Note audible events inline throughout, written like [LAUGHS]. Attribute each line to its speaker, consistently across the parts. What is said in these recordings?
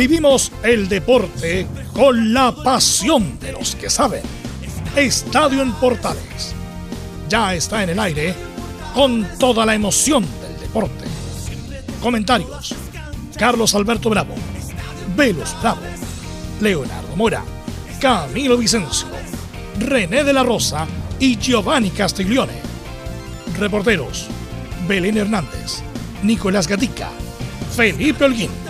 Speaker 1: Vivimos el deporte con la pasión de los que saben. Estadio en Portales. Ya está en el aire con toda la emoción del deporte. Comentarios. Carlos Alberto Bravo. Velos Bravo. Leonardo Mora. Camilo Vicencio. René de la Rosa y Giovanni Castiglione. Reporteros. Belén Hernández. Nicolás Gatica. Felipe Holguín.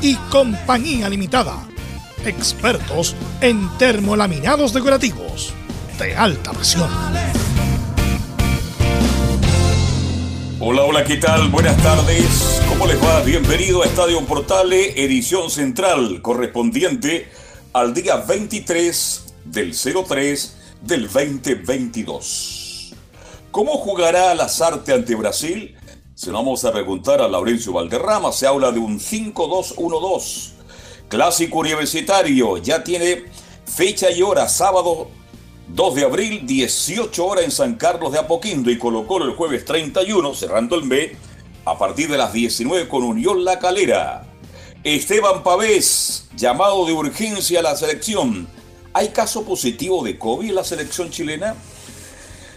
Speaker 1: y Compañía Limitada. Expertos en termolaminados decorativos de alta presión.
Speaker 2: Hola, hola, ¿qué tal? Buenas tardes. ¿Cómo les va? Bienvenido a Estadio Portales, edición central correspondiente al día 23 del 03 del 2022. ¿Cómo jugará Lazarte ante Brasil? Se lo vamos a preguntar a Laurencio Valderrama. Se habla de un 5-2-1-2. Clásico universitario. Ya tiene fecha y hora. Sábado 2 de abril, 18 horas en San Carlos de Apoquindo y colocó el jueves 31, cerrando el mes, a partir de las 19 con Unión La Calera. Esteban Pavés, llamado de urgencia a la selección. ¿Hay caso positivo de COVID en la selección chilena?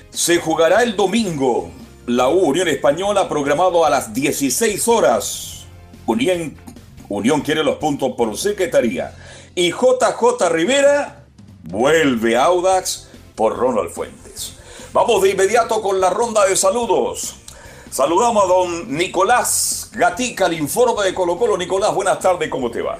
Speaker 2: Se jugará el domingo. La Unión Española programado a las 16 horas. Unión, Unión quiere los puntos por secretaría. Y JJ Rivera Vuelve Audax por Ronald Fuentes. Vamos de inmediato con la ronda de saludos. Saludamos a don Nicolás Gatica, el informe de Colo Colo. Nicolás, buenas tardes, ¿cómo te va?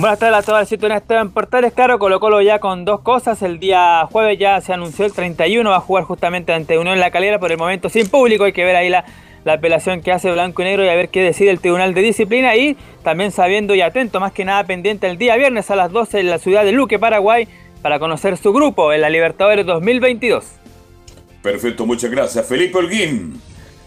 Speaker 3: Buenas tardes a todas las en Portales. Claro, Colo ya con dos cosas. El día jueves ya se anunció el 31, va a jugar justamente ante Unión La Calera por el momento sin público. Hay que ver ahí la, la apelación que hace Blanco y Negro y a ver qué decide el Tribunal de Disciplina y también sabiendo y atento más que nada pendiente el día viernes a las 12 en la ciudad de Luque, Paraguay, para conocer su grupo en la Libertadores 2022.
Speaker 2: Perfecto, muchas gracias. Felipe Holguín,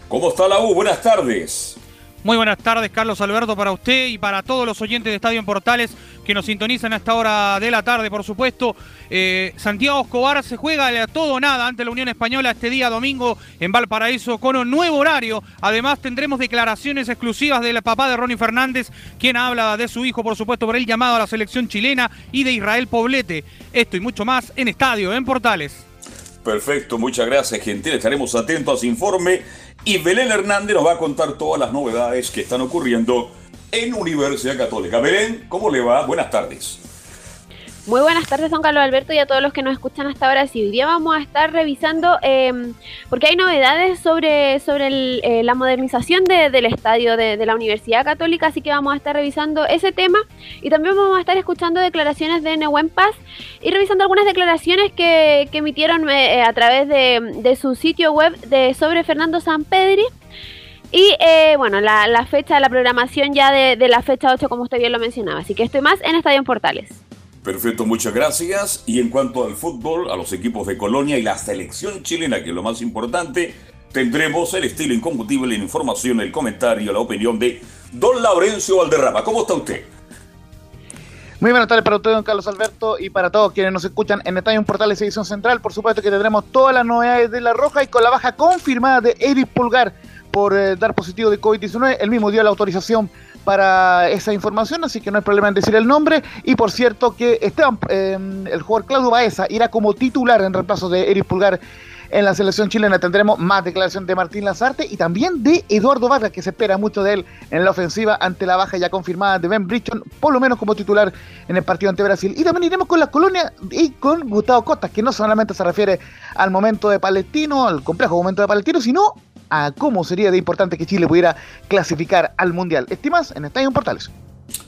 Speaker 2: ¿cómo está la U? Buenas tardes.
Speaker 4: Muy buenas tardes, Carlos Alberto, para usted y para todos los oyentes de Estadio en Portales que nos sintonizan a esta hora de la tarde, por supuesto. Eh, Santiago Escobar se juega a todo o nada ante la Unión Española este día domingo en Valparaíso con un nuevo horario. Además, tendremos declaraciones exclusivas del papá de Ronnie Fernández, quien habla de su hijo, por supuesto, por el llamado a la selección chilena y de Israel Poblete. Esto y mucho más en Estadio en Portales.
Speaker 2: Perfecto, muchas gracias, Gentil. Estaremos atentos a ese informe y Belén Hernández nos va a contar todas las novedades que están ocurriendo en Universidad Católica. Belén, ¿cómo le va? Buenas tardes.
Speaker 5: Muy buenas tardes, don Carlos Alberto, y a todos los que nos escuchan hasta ahora. Sí, hoy día vamos a estar revisando, em, porque hay novedades sobre, sobre eh, la modernización del estadio de, la Universidad Católica, así que vamos a estar revisando ese tema. Y también vamos a estar escuchando declaraciones de Nehuen Paz y revisando algunas declaraciones que, emitieron eh, a través de, su sitio web de, sobre Fernando Sampedri. Y eh, bueno, la, fecha, la programación ya de, de la fecha 8, como usted bien lo mencionaba. Así que estoy más en Estadio en Portales.
Speaker 2: Perfecto, muchas gracias. Y en cuanto al fútbol, a los equipos de Colonia y la selección chilena, que es lo más importante, tendremos el estilo incomputible, la información, el comentario, la opinión de don Laurencio Valderrama. ¿Cómo está usted?
Speaker 6: Muy buenas tardes para usted, don Carlos Alberto, y para todos quienes nos escuchan en Estadio Portales Edición Central. Por supuesto que tendremos todas las novedades de La Roja y con la baja confirmada de Eric Pulgar por eh, dar positivo de COVID-19. El mismo dio la autorización para esa información, así que no hay problema en decir el nombre. Y por cierto que Esteban, em, el jugador Claudio Baeza irá como titular en reemplazo de Eric Pulgar en la selección chilena. Tendremos más declaración de Martín Lazarte y también de Eduardo Vargas, que se espera mucho de él en la ofensiva ante la baja ya confirmada de Ben Bridgeton, por lo menos como titular en el partido ante Brasil. Y también iremos con la colonia y con Gustavo Costa, que no solamente se refiere al momento de Palestino, al complejo momento de Palestino, sino a cómo sería de importante que Chile pudiera clasificar al Mundial. Estimas en Estadio Portales.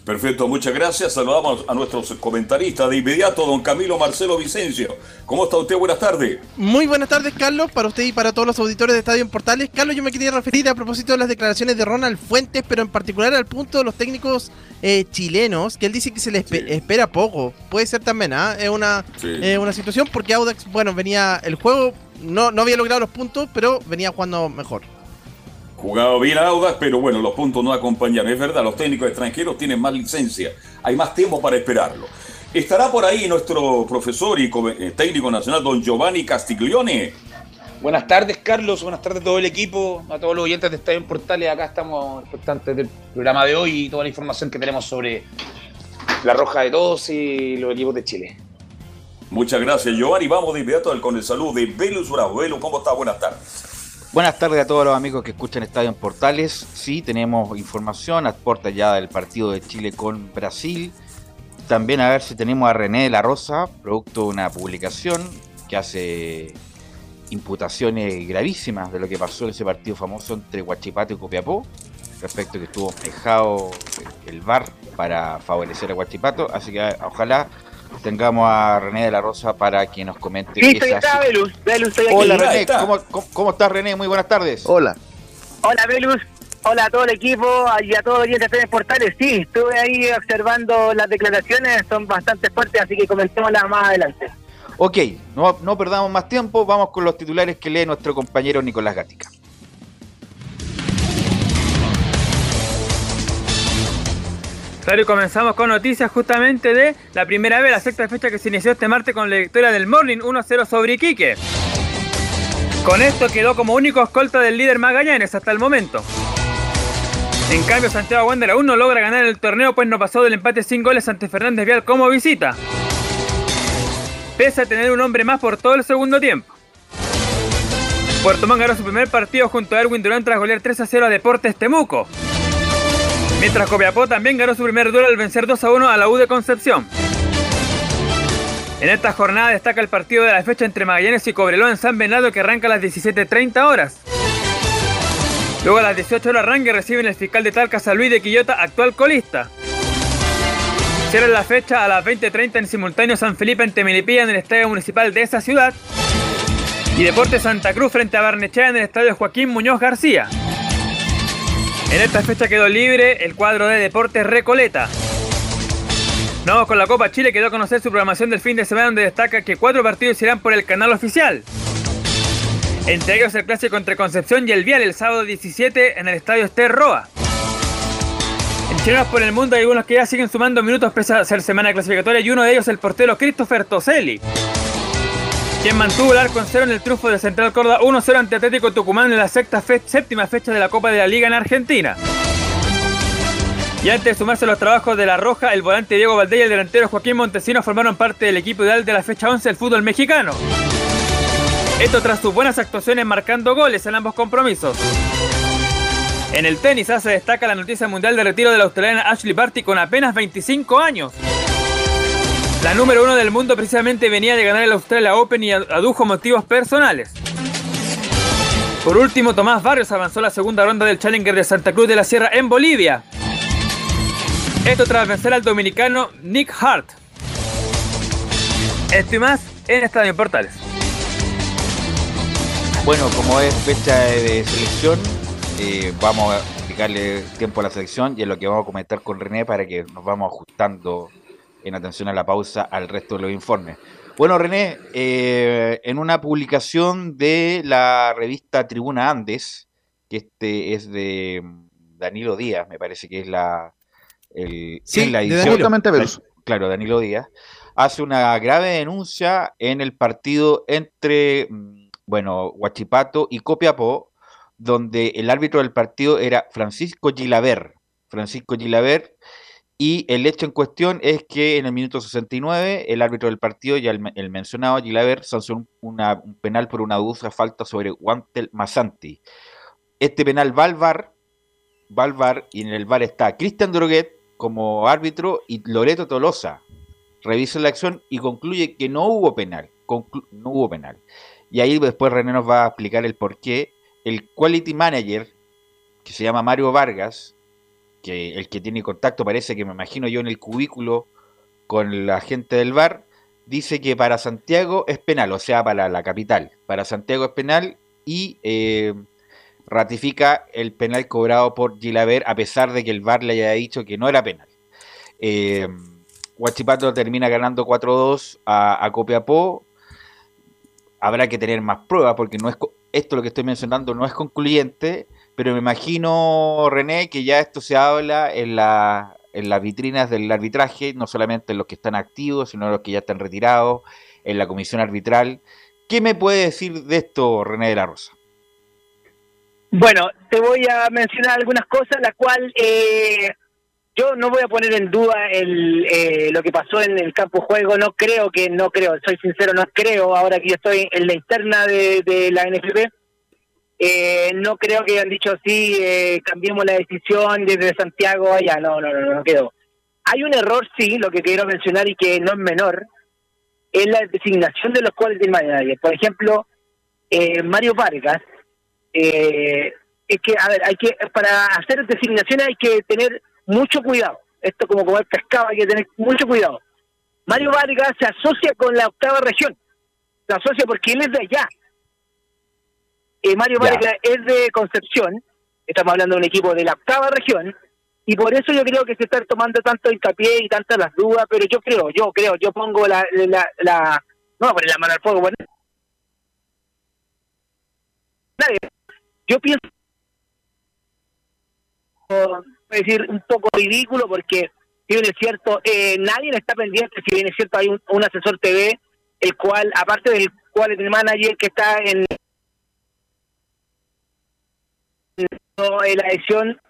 Speaker 2: Perfecto, muchas gracias. Saludamos a nuestros comentaristas de inmediato, don Camilo Marcelo Vicencio. ¿Cómo está usted? Buenas tardes.
Speaker 7: Muy buenas tardes, Carlos, para usted y para todos los auditores de Estadio en Portales. Carlos, yo me quería referir a propósito de las declaraciones de Ronald Fuentes, pero en particular al punto de los técnicos eh, chilenos, que él dice que se le espera poco. Puede ser también, ¿ah? Es una, una situación porque Audax, bueno, venía el juego, no, no había logrado los puntos, pero venía jugando mejor.
Speaker 2: Jugado bien Audax, pero bueno, los puntos no acompañan. Es verdad, los técnicos extranjeros tienen más licencia, hay más tiempo para esperarlo. Estará por ahí nuestro profesor y eh, técnico nacional, don Giovanni Castiglione.
Speaker 8: Buenas tardes, Carlos. Buenas tardes a todo el equipo, a todos los oyentes de Estadio en Portales. Acá estamos expectantes del programa de hoy y toda la información que tenemos sobre la Roja de Todos y los equipos de Chile.
Speaker 2: Muchas gracias, Giovanni. Vamos de inmediato con el saludo de Velus Bravo. ¿cómo está? Buenas tardes.
Speaker 9: Buenas tardes a todos los amigos que escuchan Estadio en Portales. Sí, tenemos información a puerta ya del partido de Chile con Brasil. También a ver si tenemos a René de la Rosa, producto de una publicación que hace imputaciones gravísimas de lo que pasó en ese partido famoso entre Huachipato y Copiapó, respecto a que estuvo fijado el VAR para favorecer a Huachipato. Así que ojalá tengamos a René de la Rosa para que nos comente.
Speaker 10: Sí, estoy acá, Belus. estoy
Speaker 9: aquí. Hola, René. ¿Cómo, cómo, estás, René? Muy buenas tardes.
Speaker 10: Hola. Hola, Belus. Hola a todo el equipo y a todos los de portales. Sí, estuve ahí observando las declaraciones, son bastante fuertes, así que comentémoslas más adelante.
Speaker 9: Ok, no, no perdamos más tiempo, vamos con los titulares que lee nuestro compañero Nicolás Gatica.
Speaker 3: Claro, comenzamos con noticias justamente de la primera vez, la sexta fecha que se inició este martes con la victoria del Morning 1-0 sobre Iquique. Con esto quedó como único escolta del líder Magallanes hasta el momento. En cambio, Santiago Wander aún no logra ganar el torneo, pues no pasó del empate sin goles ante Fernández Vial como visita. Pese a tener un hombre más por todo el segundo tiempo. Puerto Montt ganó su primer partido junto a Erwin Durán tras golear 3 0 a Deportes Temuco. Mientras Copiapó también ganó su primer duelo al vencer 2 a 1 a la U de Concepción. En esta jornada destaca el partido de la fecha entre Magallanes y Cobreloa en San Bernardo que arranca a las 17.30 horas. Luego a las 18 horas arranque reciben el fiscal de Talca San Luis de Quillota, actual colista. Cierra la fecha a las 20.30 en simultáneo San Felipe ante Melipilla en el estadio municipal de esa ciudad. Y Deportes Santa Cruz frente a Barnechea en el estadio Joaquín Muñoz García. En esta fecha quedó libre el cuadro de Deportes Recoleta. Vamos con la Copa Chile que dio a conocer su programación del fin de semana donde destaca que cuatro partidos irán por el canal oficial. Entre ellos el clásico entre Concepción y el Vial el sábado 17 en el estadio Ester Roa. En Chilenos por el Mundo hay algunos que ya siguen sumando minutos pese a ser semana clasificatoria y uno de ellos el portero Christopher Toselli quien mantuvo el arco en cero en el triunfo de Central Córdoba 1-0 ante Atlético Tucumán en la sexta séptima fecha de la Copa de la Liga en Argentina. Y antes de sumarse a los trabajos de La Roja, el volante Diego Valdés y el delantero Joaquín Montesino formaron parte del equipo ideal de la fecha 11 del fútbol mexicano. Esto tras sus buenas actuaciones marcando goles en ambos compromisos. En el tenis se destaca la noticia mundial de retiro de la australiana Ashley Barty con apenas 25 años. La número uno del mundo precisamente venía de ganar el Australia Open y adujo motivos personales. Por último, Tomás Barrios avanzó la segunda ronda del Challenger de Santa Cruz de la Sierra en Bolivia. Esto tras vencer al dominicano Nick Hart. Esto y más en Estadio Portales.
Speaker 9: Bueno, como es fecha de selección, eh, vamos a dedicarle tiempo a la selección y es lo que vamos a comentar con René para que nos vamos ajustando en atención a la pausa al resto de los informes. Bueno, René, eh, en una publicación de la revista Tribuna Andes, que este es de Danilo Díaz, me parece que es la, el,
Speaker 6: sí, la edición.
Speaker 9: Claro, Danilo Díaz, hace una grave denuncia en el partido entre, mm, bueno, Huachipato y Copiapó, donde el árbitro del partido era Francisco Gilaver. Francisco Gilaver y el hecho en cuestión es que en el minuto 69 el árbitro del partido, ya el, mencionado Gilaver, sancionó una, un penal por una dudosa falta sobre Guantel Masanti. Este penal va al VAR, y en el VAR está Cristian Droguet como árbitro y Loreto Tolosa. Revisa la acción y concluye que no hubo penal. no hubo penal. Y ahí después René nos va a explicar el por qué. El quality manager, que se llama Mario Vargas, el que tiene contacto parece que me imagino yo en el cubículo con la gente del bar, dice que para Santiago es penal, o sea, para la capital. Para Santiago es penal y eh, ratifica el penal cobrado por Gilaver a pesar de que el VAR le haya dicho que no era penal. Eh, Huachipato termina ganando 4-2 a, a, Copiapó. Habrá que tener más pruebas porque no es esto lo que estoy mencionando no es concluyente, pero me imagino, René, que ya esto se habla en, la, en las vitrinas del arbitraje, no solamente en los que están activos, sino en los que ya están retirados, en la comisión arbitral. ¿Qué me puede decir de esto, René de la Rosa?
Speaker 10: Bueno, te voy a mencionar algunas cosas, la cual eh, yo no voy a poner en duda el, eh, lo que pasó en el campo juego, no creo que, no creo, soy sincero, no creo, ahora que yo estoy en la interna de, de la NFP, eh, no creo que hayan dicho sí, eh, cambiemos la decisión desde Santiago allá, no, no, no, no quedó. Hay un error, sí, lo que quiero mencionar y que no es menor, es la designación de los quality managers. Por ejemplo, eh, Mario Vargas, eh, es que, a ver, hay que, para hacer designaciones hay que tener mucho cuidado. Esto como comer pescado, hay que tener mucho cuidado. Mario Vargas se asocia con la octava región. Se asocia porque él es de allá. Eh, Mario Vargas es de Concepción. Estamos hablando de un equipo de la octava región. Y por eso yo creo que se está tomando tanto hincapié y tantas las dudas, pero yo creo, yo creo, yo pongo la, la, la no poner la mano al fuego, bueno, yo pienso es decir un poco ridículo porque si bien es cierto eh, nadie está pendiente si bien es cierto hay un, un, asesor TV el cual aparte del cual el manager que está en la edición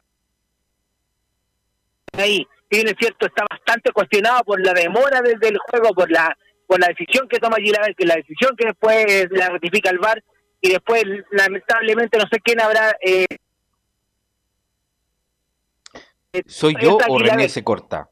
Speaker 10: ahí bien es cierto está bastante cuestionado por la demora desde el juego por la por la decisión que toma Gilaver que la decisión que después la ratifica el VAR y después lamentablemente no sé quién habrá eh,
Speaker 9: soy yo o René se corta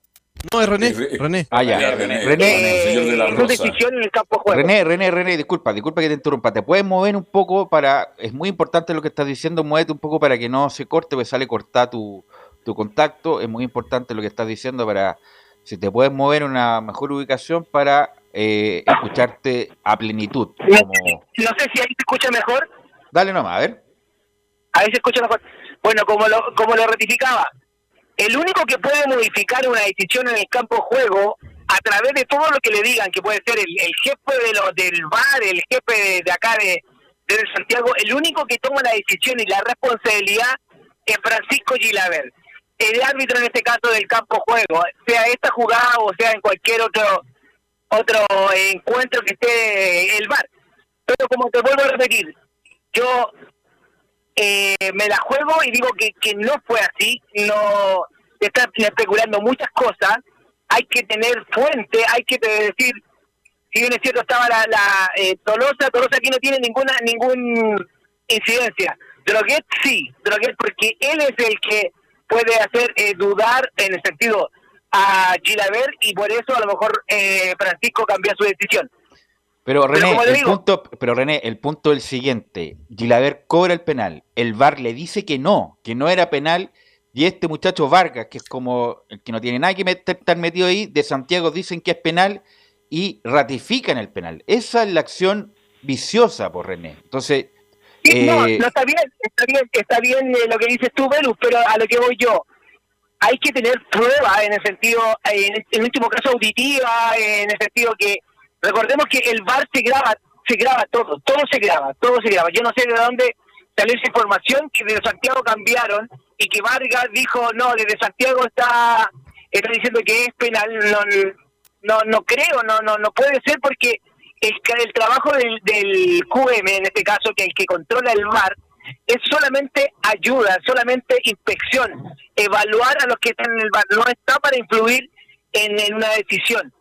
Speaker 7: no es René René
Speaker 9: ah ya
Speaker 2: René
Speaker 9: René
Speaker 2: René,
Speaker 10: decisión en el campo de juego.
Speaker 9: René René René disculpa disculpa que te interrumpa te puedes mover un poco para es muy importante lo que estás diciendo muévete un poco para que no se corte porque sale cortar tu, tu contacto es muy importante lo que estás diciendo para si te puedes mover en una mejor ubicación para eh, escucharte a plenitud. Como...
Speaker 10: No sé si ahí se escucha mejor.
Speaker 9: Dale nomás, a ver.
Speaker 10: Ahí se escucha mejor. Bueno, como lo, como lo ratificaba, el único que puede modificar una decisión en el campo juego a través de todo lo que le digan, que puede ser el, el jefe de lo, del bar, el jefe de, de acá de, de, Santiago, el único que toma la decisión y la responsabilidad es Francisco Gilaver, el árbitro en este caso del campo juego, sea esta jugada o sea en cualquier otro otro encuentro que esté el bar. Pero como te vuelvo a repetir, yo eh, me la juego y digo que, que no fue así, no se están especulando muchas cosas, hay que tener fuente, hay que decir, si bien es cierto estaba la, la eh, Tolosa, Tolosa aquí no tiene ninguna ningún incidencia, Droguet sí, Droguet porque él es el que puede hacer eh, dudar en el sentido a Gilaver y por eso a lo mejor eh, Francisco cambió su decisión.
Speaker 9: Pero René, pero, el punto, pero René, el punto es el siguiente, Gilaver cobra el penal, el VAR le dice que no, que no era penal, y este muchacho Vargas, que es como el que no tiene nada que meter, estar metido ahí, de Santiago dicen que es penal y ratifican el penal. Esa es la acción viciosa por René. Entonces...
Speaker 10: Sí, eh... no, no está bien, está bien, está bien eh, lo que dices tú, Velus, pero a lo que voy yo, hay que tener pruebas en el sentido, en el último caso auditiva, en el sentido que recordemos que el VAR se graba, se graba todo, todo se graba, todo se graba. Yo no sé de dónde salió esa información que desde Santiago cambiaron y que Vargas dijo, no, desde Santiago está, está diciendo que es penal, no, no, no creo, no, no, no puede ser porque el, el trabajo del, del QM, en este caso, que el que controla el VAR, es solamente ayuda, solamente inspección, evaluar a los que están en el bar, no está para influir en, en una decisión.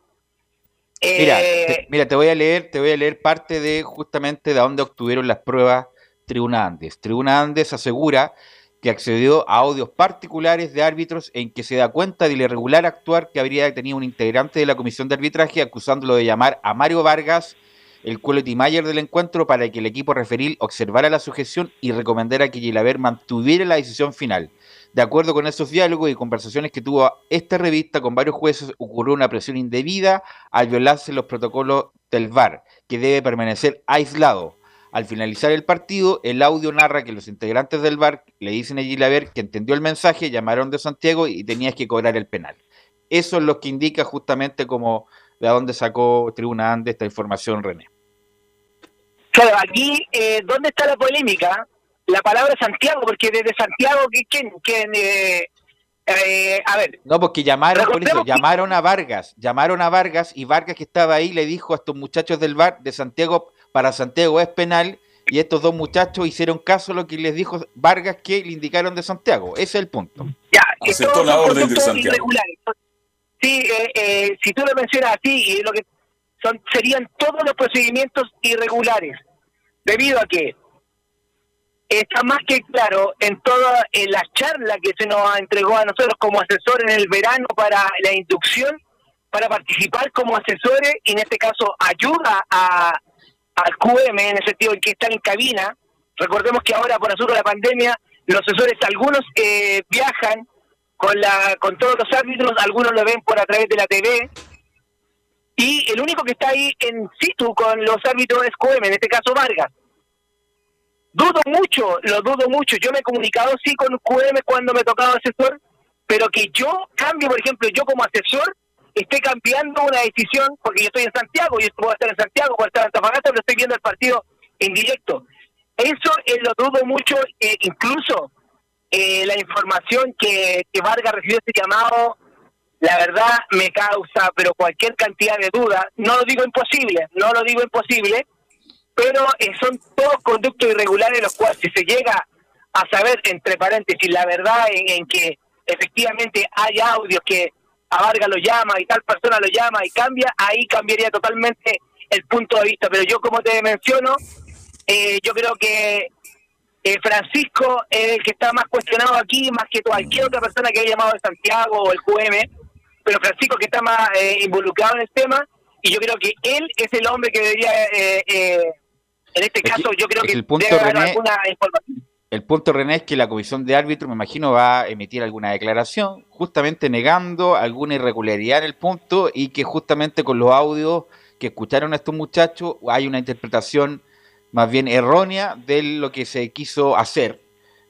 Speaker 9: Mira, eh, te, mira, te voy a leer, te voy a leer parte de justamente de dónde obtuvieron las pruebas Tribuna Andes. Tribuna Andes asegura que accedió a audios particulares de árbitros en que se da cuenta del irregular actuar que habría tenido un integrante de la comisión de arbitraje acusándolo de llamar a Mario Vargas el quality manager del encuentro para que el equipo referil observara la sujeción y recomendara que Gilaver mantuviera la decisión final. De acuerdo con esos diálogos y conversaciones que tuvo esta revista con varios jueces, ocurrió una presión indebida al violarse los protocolos del VAR, que debe permanecer aislado. Al finalizar el partido, el audio narra que los integrantes del VAR le dicen a Gilaver que entendió el mensaje, llamaron de Santiago y tenías que cobrar el penal. Eso es lo que indica justamente como de dónde sacó Tribuna Ande esta información, René.
Speaker 10: Claro, aquí, eh, ¿dónde está la polémica? La palabra Santiago, porque desde Santiago, ¿quién? quién eh, eh, a ver.
Speaker 9: No, porque llamaron, por eso, llamaron a Vargas, llamaron a Vargas y Vargas que estaba ahí le dijo a estos muchachos del bar de Santiago, para Santiago es penal, y estos dos muchachos hicieron caso a lo que les dijo Vargas que le indicaron de Santiago. Ese es el punto.
Speaker 10: Ya,
Speaker 2: Aceptó la orden de Santiago.
Speaker 10: Sí, eh, si tú lo mencionas así, lo que son serían todos los procedimientos irregulares, debido a que está más que claro en toda la charla que se nos entregó a nosotros como asesor en el verano para la inducción, para participar como asesores y en este caso ayuda a, al QM en el sentido en que están en cabina. Recordemos que ahora por asunto de la pandemia los asesores algunos eh, viajan con la con todos los árbitros, algunos lo ven por a través de la TV y el único que está ahí en situ con los árbitros es QM, en este caso Vargas. Dudo mucho, lo dudo mucho. Yo me he comunicado sí con QM cuando me he tocado asesor, pero que yo cambie, por ejemplo, yo como asesor, esté cambiando una decisión, porque yo estoy en Santiago, yo puedo estar en Santiago, puedo estar en Antofagasta, pero estoy viendo el partido en directo. Eso eh, lo dudo mucho, eh, incluso eh, la información que, que Vargas recibió este llamado, la verdad me causa, pero cualquier cantidad de dudas, no lo digo imposible, no lo digo imposible, pero eh, son todos conductos irregulares los cuales si se llega a saber, entre paréntesis, la verdad en, que efectivamente hay audios que a Vargas lo llama y tal persona lo llama y cambia, ahí cambiaría totalmente el punto de vista. Pero yo, como te menciono, eh, yo creo que eh, Francisco es el que está más cuestionado aquí, más que cualquier otra persona que haya llamado de Santiago o el QM, pero Francisco que está más involucrado en el tema, y yo creo que él es el hombre que debería en este caso, yo creo que,
Speaker 9: el punto,
Speaker 10: debe
Speaker 9: René,
Speaker 10: alguna información.
Speaker 9: El punto, René, es que la comisión de árbitros, me imagino, va a emitir alguna declaración, justamente negando alguna irregularidad en el punto y que justamente con los audios que escucharon a estos muchachos hay una interpretación más bien errónea de lo que se quiso hacer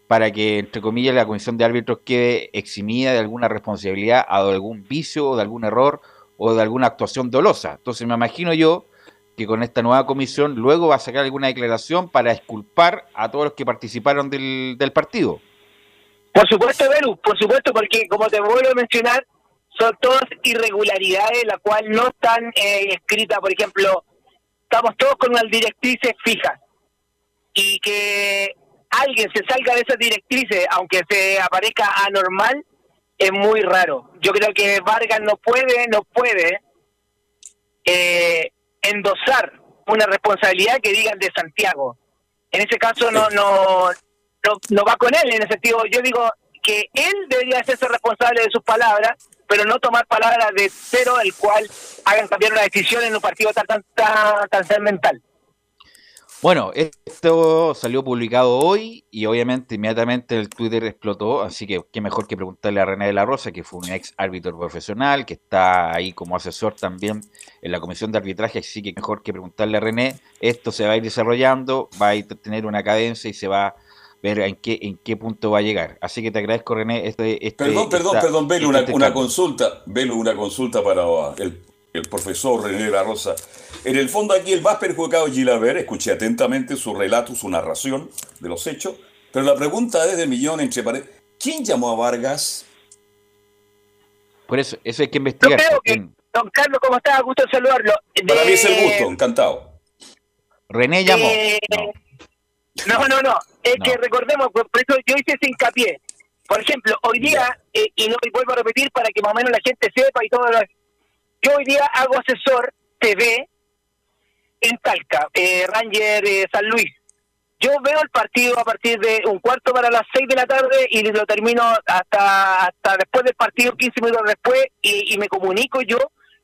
Speaker 9: para que, entre comillas, la comisión de árbitros quede eximida de alguna responsabilidad o de algún vicio o de algún error o de alguna actuación dolosa. Entonces me imagino yo que con esta nueva comisión luego va a sacar alguna declaración para exculpar a todos los que participaron del, partido.
Speaker 10: Por supuesto, Belu, por supuesto, porque como te vuelvo a mencionar, son todas irregularidades las cuales no están eh, escritas, por ejemplo, estamos todos con unas directrices fijas y que alguien se salga de esas directrices, aunque se aparezca anormal, es muy raro. Yo creo que Vargas no puede, no puede eh, endosar una responsabilidad que digan de Santiago. En ese caso no, no, no, va con él, en ese sentido yo digo que él debería hacerse responsable de sus palabras, pero no tomar palabras de cero, el cual hagan cambiar una decisión en un partido tan, tan, tan, tan mental.
Speaker 9: Bueno, esto salió publicado hoy y obviamente inmediatamente el Twitter explotó, así que qué mejor que preguntarle a René de la Rosa, que fue un ex árbitro profesional, que está ahí como asesor también en la comisión de arbitraje, así que mejor que preguntarle a René, esto se va a ir desarrollando, va a tener una cadencia y se va a ver en qué, en qué punto va a llegar. Así que te agradezco René. Este, este
Speaker 2: perdón, perdón, perdón, Belu, una, una consulta, Belu, una consulta para el el profesor René de la Rosa. En el fondo aquí el más perjudicado es Gilaver, escuché atentamente su relato, su narración de los hechos, pero la pregunta es de millón entre paredes, ¿quién llamó a Vargas?
Speaker 9: Por eso, eso hay que investigar.
Speaker 10: don Carlos, ¿cómo está? Gusto saludarlo.
Speaker 2: Para mí es el gusto, encantado.
Speaker 9: René llamó.
Speaker 10: no. no, no, es que recordemos, por eso yo hice ese hincapié. Por ejemplo, hoy día, eh, y no vuelvo a repetir para que más o menos la gente sepa y todo lo yo hoy día hago asesor TV en Talca, eh, Ranger eh, San Luis. Yo veo el partido a partir de un cuarto para las seis de la tarde y lo termino hasta hasta después del partido, 15 minutos después, y, me comunico yo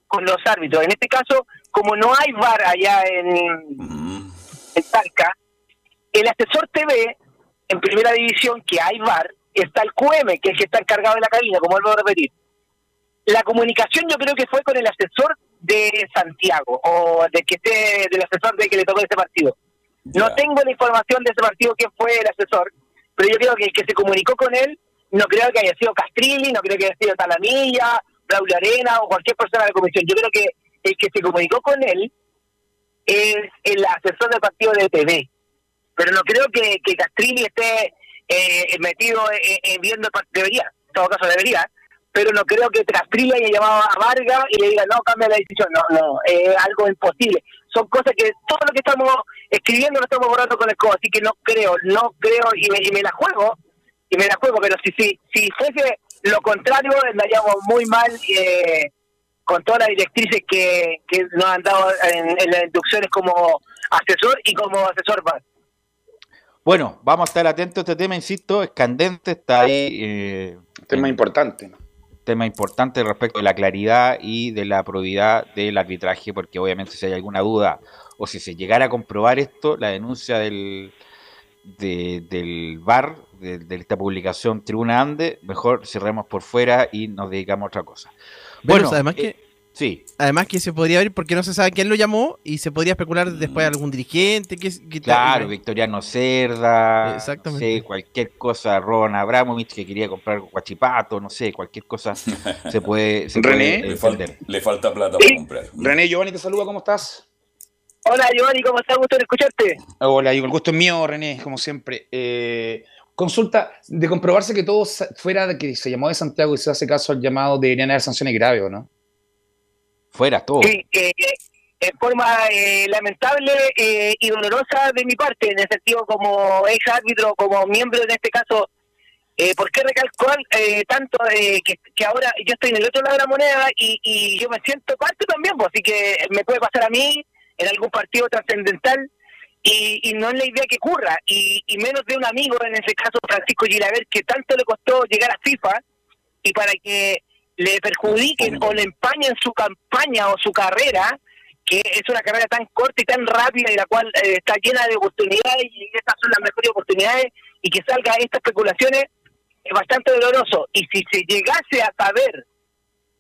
Speaker 10: con los árbitros. En este caso, como no hay VAR allá en, en Talca, el asesor TV, en primera división, que hay VAR, está el QM, que es el que está encargado de la cabina, como vuelvo a repetir. La comunicación yo creo que fue con el asesor de Santiago, o de que esté, del asesor de que le tocó ese partido. No tengo la información de ese partido quién fue el asesor, pero yo creo que el que se comunicó con él, no creo que haya sido Castrilli, no creo que haya sido Talamilla, Braulio Arena o cualquier persona de la comisión. Yo creo que el que se comunicó con él es el asesor del partido de TV. Pero no creo que, que Castrilli esté eh, metido en, en viendo el partido. Debería, en todo caso debería. Pero no creo que Castrilli haya llamado a Vargas y le diga, no, cambia la decisión. No, no, es algo imposible. Son cosas que todo lo que estamos escribiendo lo estamos borrando con el codo. Así que no creo, no creo y me, y me la juego. Y me la juego, pero si, si, si fuese lo contrario, andaríamos muy mal eh, con todas las directrices que, que nos han dado en, en las inducciones como asesor y como asesor VAR.
Speaker 9: Bueno, vamos a estar atentos a este tema, insisto, es candente, está ahí. eh,
Speaker 8: Tema importante. ¿no?
Speaker 9: Tema importante respecto de la claridad y de la probidad del arbitraje, porque obviamente si hay alguna duda o si se llegara a comprobar esto, la denuncia del, de- del VAR, de, de esta publicación Tribuna Ande, mejor cerremos por fuera y nos dedicamos a otra cosa.
Speaker 7: Bueno, además
Speaker 9: eh,
Speaker 7: que
Speaker 9: sí,
Speaker 7: además que se podría ver porque no se sabe quién lo llamó y se podría especular después algún dirigente que, que
Speaker 9: claro, Victoriano Cerda,
Speaker 7: Exactamente.
Speaker 9: no sé, cualquier cosa, Ron Abramovich que quería comprar guachipato, no sé, cualquier cosa [LAUGHS] se puede, se
Speaker 8: René,
Speaker 9: puede
Speaker 2: Le, falta, le falta plata para comprar.
Speaker 8: René Giovanni te saluda, ¿cómo estás?
Speaker 10: Hola Giovanni, ¿cómo estás? Gusto en escucharte.
Speaker 8: Hola, el gusto es mío, René, como siempre. Eh, consulta, de comprobarse que todo sa- fuera de que se llamó de Santiago y se hace caso al llamado, deberían haber sanciones graves, ¿o no?
Speaker 9: Fuera todo.
Speaker 10: Sí, eh, en forma eh, lamentable eh, y dolorosa de mi parte, en el sentido como ex árbitro, como miembro en este caso. Eh, ¿Por qué recalcar eh, tanto eh, que, que ahora yo estoy en el otro lado de la moneda y, y yo me siento parte también? Pues, así que me puede pasar a mí en algún partido trascendental y, y no es la idea que ocurra. Y, y menos de un amigo, en ese caso Francisco Gilaver, que tanto le costó llegar a FIFA y para que le perjudiquen o le empañen su campaña o su carrera, que es una carrera tan corta y tan rápida y la cual eh, está llena de oportunidades y estas son las mejores oportunidades y que salga estas especulaciones es bastante doloroso. Y si se llegase a saber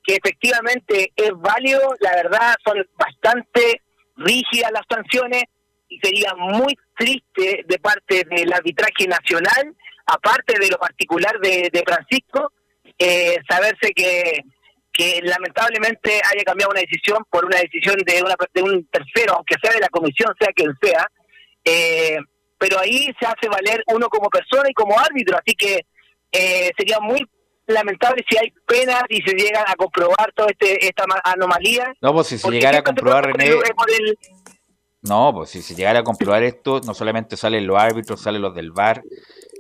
Speaker 10: que efectivamente es válido, la verdad son bastante rígidas las sanciones y sería muy triste de parte del arbitraje nacional, aparte de lo particular de, de Francisco, eh, saberse que, que lamentablemente haya cambiado una decisión por una decisión de, una, de un tercero, aunque sea de la comisión, sea quien sea, eh, pero ahí se hace valer uno como persona y como árbitro, así que eh, sería muy lamentable si hay penas y se llegan a comprobar toda este, esta ma- anomalía.
Speaker 9: No, pues si se llegara a comprobar, René,
Speaker 10: el-
Speaker 9: no, pues si se llegara a comprobar esto, no solamente salen los árbitros, salen los del VAR.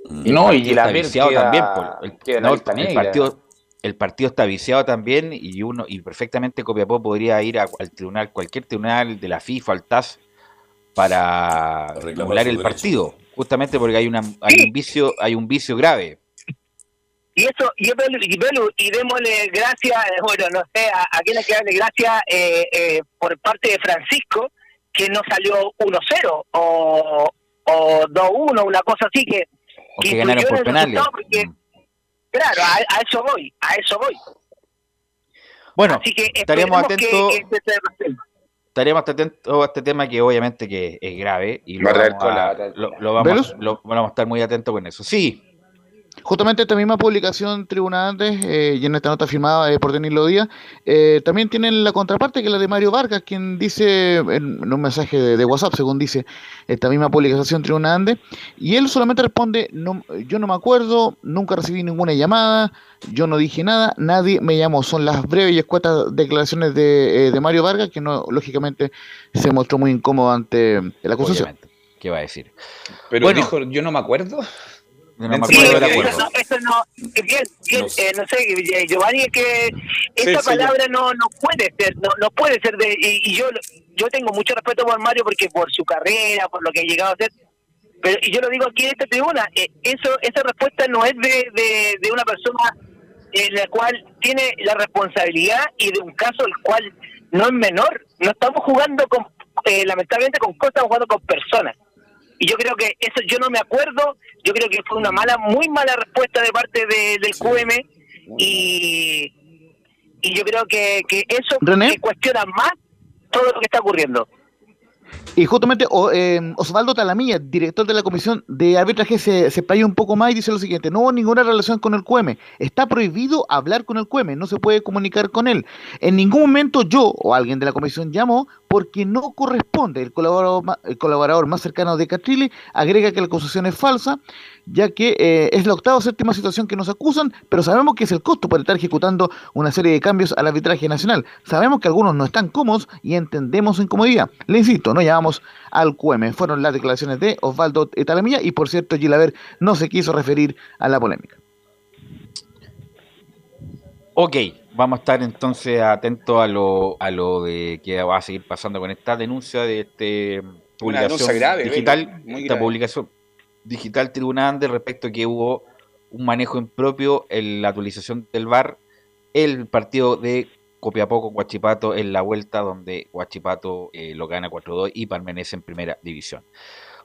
Speaker 9: El
Speaker 8: No, y
Speaker 9: partido
Speaker 8: la
Speaker 9: viciado
Speaker 8: queda-
Speaker 9: también. pues, el,
Speaker 8: queda
Speaker 9: no, el partido, el partido está viciado también y uno y perfectamente Copiapó podría ir a- al tribunal, cualquier tribunal de la FIFA, al TAS, para
Speaker 2: su
Speaker 9: el
Speaker 2: derecho.
Speaker 9: partido, justamente porque hay una hay un vicio, hay un vicio grave.
Speaker 10: Y eso, y, Belu- y, Belu, y démosle gracias, eh, bueno, no sé, a, a quién hay que darle gracias eh, eh, por parte de Francisco, que no salió 1-0 o, o 2-1, una cosa así que,
Speaker 9: O que ganaron por penales.
Speaker 10: porque,
Speaker 9: Mm.
Speaker 10: claro, a, a eso voy, a eso voy.
Speaker 9: Bueno,
Speaker 10: Así que
Speaker 9: estaremos
Speaker 10: que-
Speaker 9: atentos.
Speaker 10: que este se
Speaker 9: estaremos atentos a este tema que obviamente que es grave y lo vamos a, lo- vamos, lo- vamos a estar muy atentos con eso. Sí,
Speaker 6: Justamente esta misma publicación Tribuna Andes, eh, y en esta nota firmada eh, por Danilo Díaz, eh, también tienen la contraparte que es la de Mario Vargas, quien dice en, en un mensaje de, de WhatsApp, según dice esta misma publicación Tribuna Andes, y él solamente responde, no, yo no me acuerdo, nunca recibí ninguna llamada, yo no dije nada, nadie me llamó. Son las breves y escuetas declaraciones de, eh, de Mario Vargas, que no lógicamente se mostró muy incómodo ante la acusación.
Speaker 9: obviamente. ¿Qué va a decir?
Speaker 8: Pero
Speaker 9: Bueno.
Speaker 8: dijo, yo no me acuerdo.
Speaker 9: No me
Speaker 8: Sí,
Speaker 9: acuerdo del acuerdo.
Speaker 10: Eso no, eso no, bien, bien,
Speaker 2: No sé.
Speaker 10: eh, no sé, eh, Giovanni, es que esta
Speaker 8: sí,
Speaker 10: palabra no no puede ser, no, no puede ser de, y, y yo yo tengo mucho respeto por Mario porque por su carrera, por lo que ha llegado a ser, pero y yo lo digo aquí en esta tribuna, eh, eso esa respuesta no es de, de, de una persona en la cual tiene la responsabilidad y de un caso el cual no es menor, no estamos jugando con, eh, lamentablemente con cosas, estamos jugando con personas. Y yo creo que eso yo no me acuerdo, yo creo que fue una mala, muy mala respuesta de parte de, del QM y, y yo creo que, que eso
Speaker 6: ¿René?
Speaker 10: que cuestiona más todo lo que está ocurriendo.
Speaker 6: Y justamente eh, Osvaldo Talamilla, director de la comisión de arbitraje, se, se un poco más y dice lo siguiente, no hubo ninguna relación con el QM, está prohibido hablar con el QM, no se puede comunicar con él. En ningún momento yo o alguien de la comisión llamó porque no corresponde. El colaborador, el colaborador más cercano de Catrilli agrega que la acusación es falsa, ya que eh, es la octava o séptima situación que nos acusan, pero sabemos que es el costo por estar ejecutando una serie de cambios al arbitraje nacional. Sabemos que algunos no están cómodos y entendemos su incomodidad. Le insisto, no llamamos al QM. Fueron las declaraciones de Osvaldo Talamilla y por cierto Gilaver no se quiso referir a la polémica.
Speaker 9: Ok, vamos a estar entonces atentos a lo, a lo de que va a seguir pasando con esta denuncia de este publicación
Speaker 8: denuncia grave,
Speaker 9: digital,
Speaker 8: muy
Speaker 9: esta
Speaker 8: grave.
Speaker 9: publicación digital tribunal de respecto a que hubo un manejo impropio en la actualización del VAR, el partido de Copiapó con Huachipato en la vuelta donde Huachipato eh, lo gana 4-2 y permanece en primera división.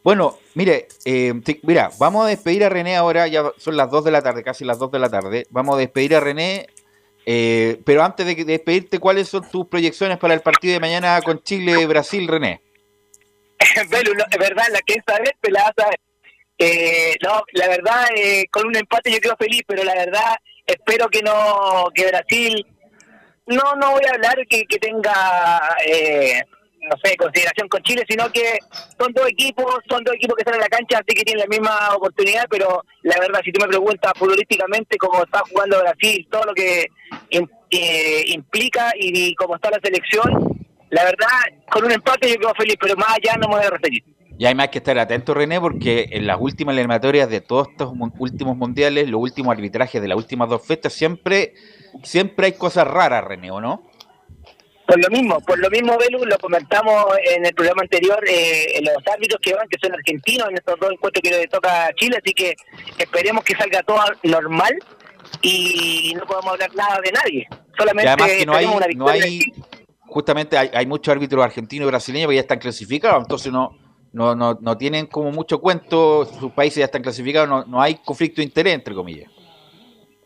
Speaker 9: Bueno, mire, eh, mira, vamos a despedir a René ahora, ya son las 2 de la tarde, casi las 2 de la tarde. Vamos a despedir a René, eh, pero antes de despedirte, ¿cuáles son tus proyecciones para el partido de mañana con Chile-Brasil, René? [LAUGHS]
Speaker 10: Es verdad, la que vez te la vas a. Eh, no, la verdad, eh, con un empate yo quedo feliz, pero la verdad, espero que no, que Brasil, no, no voy a hablar que, que tenga, eh, no sé, consideración con Chile, sino que son dos equipos, son dos equipos que están en la cancha, así que tienen la misma oportunidad, pero la verdad, si tú me preguntas futbolísticamente cómo está jugando Brasil, todo lo que eh, implica y, y cómo está la selección, la verdad, con un empate yo quedo feliz, pero más allá no me voy a referir.
Speaker 9: Y hay más que estar atento, René, porque en las últimas eliminatorias de todos estos últimos mundiales, los últimos arbitrajes de las últimas dos fechas, siempre, siempre hay cosas raras, René, ¿o no?
Speaker 10: Por lo mismo, por lo mismo, Belu, lo comentamos en el programa anterior, eh, los árbitros que van, que son argentinos en estos dos encuentros que le toca a Chile, así que esperemos que salga todo normal y no podamos hablar nada de nadie.
Speaker 9: Y
Speaker 10: Solamente
Speaker 9: además que no hay,
Speaker 10: una
Speaker 9: no hay justamente hay, hay muchos árbitros argentinos y brasileños que ya están clasificados, entonces no, no, no, no tienen como mucho cuento, sus países ya están clasificados, no, no hay conflicto de interés, entre comillas.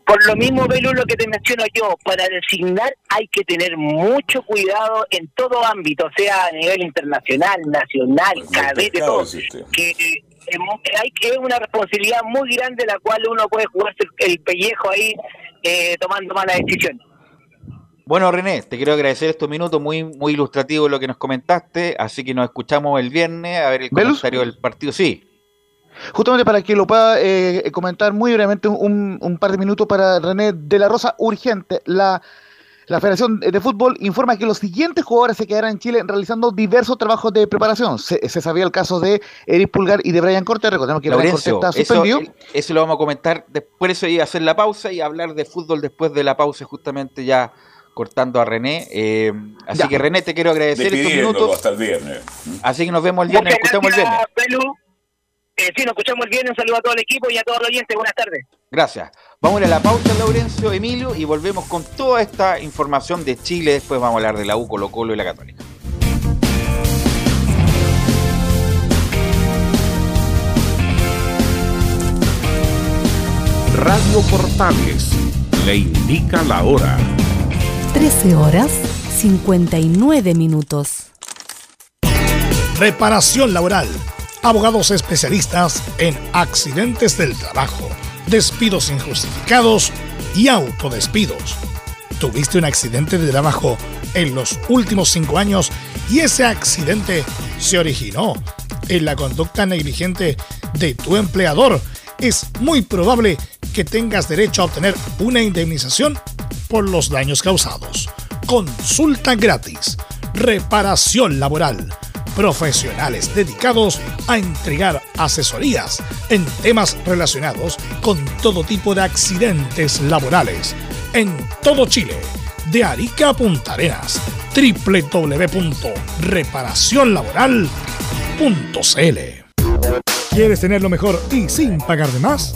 Speaker 10: Por lo mismo, Belu, lo que te menciono yo, para designar hay que tener mucho cuidado en todo ámbito, sea a nivel internacional, nacional,
Speaker 2: Pues,
Speaker 10: cadete, todo. que mu- hay que es una responsabilidad muy grande la cual uno puede jugarse el, el pellejo ahí eh, tomando malas decisiones.
Speaker 9: Bueno, René, te quiero agradecer estos minutos, muy, muy ilustrativo lo que nos comentaste, así que nos escuchamos el viernes a ver el
Speaker 6: ¿Velus?
Speaker 9: comentario del partido. Sí,
Speaker 6: Justamente para que lo pueda eh, comentar muy brevemente un, un par de minutos para René de la Rosa, urgente. La, la Federación de Fútbol informa que los siguientes jugadores se quedarán en Chile realizando diversos trabajos de preparación. Se, se sabía el caso de Eric Pulgar y de Brian Cortés. Recordemos que Brian Cortés
Speaker 9: Laurencio,
Speaker 6: está
Speaker 9: eso,
Speaker 6: suspendido.
Speaker 9: eso lo vamos a comentar después, eso iba a hacer la pausa y hablar de fútbol después de la pausa, justamente ya cortando a René. eh, así
Speaker 6: Ya.
Speaker 9: que René, te quiero agradecer estos minutos,
Speaker 2: hasta el viernes.
Speaker 9: así que nos vemos el viernes,
Speaker 10: Muchas
Speaker 9: escuchamos el viernes.
Speaker 10: Belu. Eh, sí, nos escuchamos el viernes. Un saludo a todo el equipo y a todos los oyentes. Buenas tardes.
Speaker 9: Gracias. Vamos a ir a la pausa, Laurencio, Emilio, y volvemos con toda esta información de Chile. Después vamos a hablar de la U, Colo Colo y la Católica.
Speaker 11: Radio Portales le indica la hora.
Speaker 12: 13 horas 59 minutos.
Speaker 1: Reparación laboral. Abogados especialistas en accidentes del trabajo, despidos injustificados y autodespidos. ¿Tuviste un accidente de trabajo en los últimos cinco años y ese accidente se originó en la conducta negligente de tu empleador? Es muy probable que tengas derecho a obtener una indemnización por los daños causados. Consulta gratis. Reparación laboral. Profesionales dedicados a entregar asesorías en temas relacionados con todo tipo de accidentes laborales. En todo Chile. De Arica a Punta Arenas. www.reparacionlaboral.cl ¿Quieres tener lo mejor y sin pagar de más?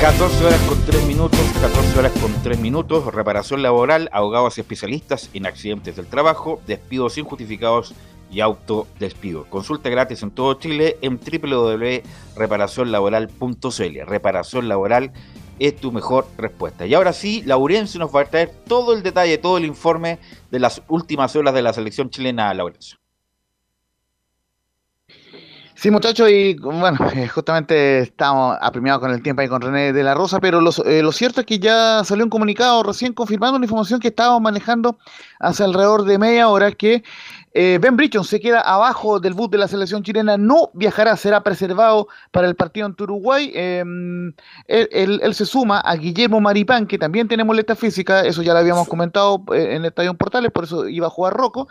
Speaker 9: 14 horas con 3 minutos, 14 horas con 3 minutos, reparación laboral, abogados especialistas en accidentes del trabajo, despidos injustificados y autodespido. Consulta gratis en todo Chile en www.reparacionlaboral.cl. Reparación laboral es tu mejor respuesta. Y ahora sí, Laurencio nos va a traer todo el detalle, todo el informe de las últimas horas de la selección chilena, Laurencio.
Speaker 6: Sí, muchachos, y bueno, [LAUGHS] eh, justamente estamos apremiados con el tiempo ahí con René de la Rosa, pero lo, eh, lo cierto es que ya salió un comunicado recién confirmando una información que estábamos manejando hace alrededor de media hora, que eh, Ben Brichon se queda abajo del bus de la selección chilena, no viajará, será preservado para el partido en Uruguay. Eh, él, él- él se suma a Guillermo Maripán, que también tiene molestia física, eso ya lo habíamos comentado eh, en el Estadio Portales, por eso iba a jugar Rocco.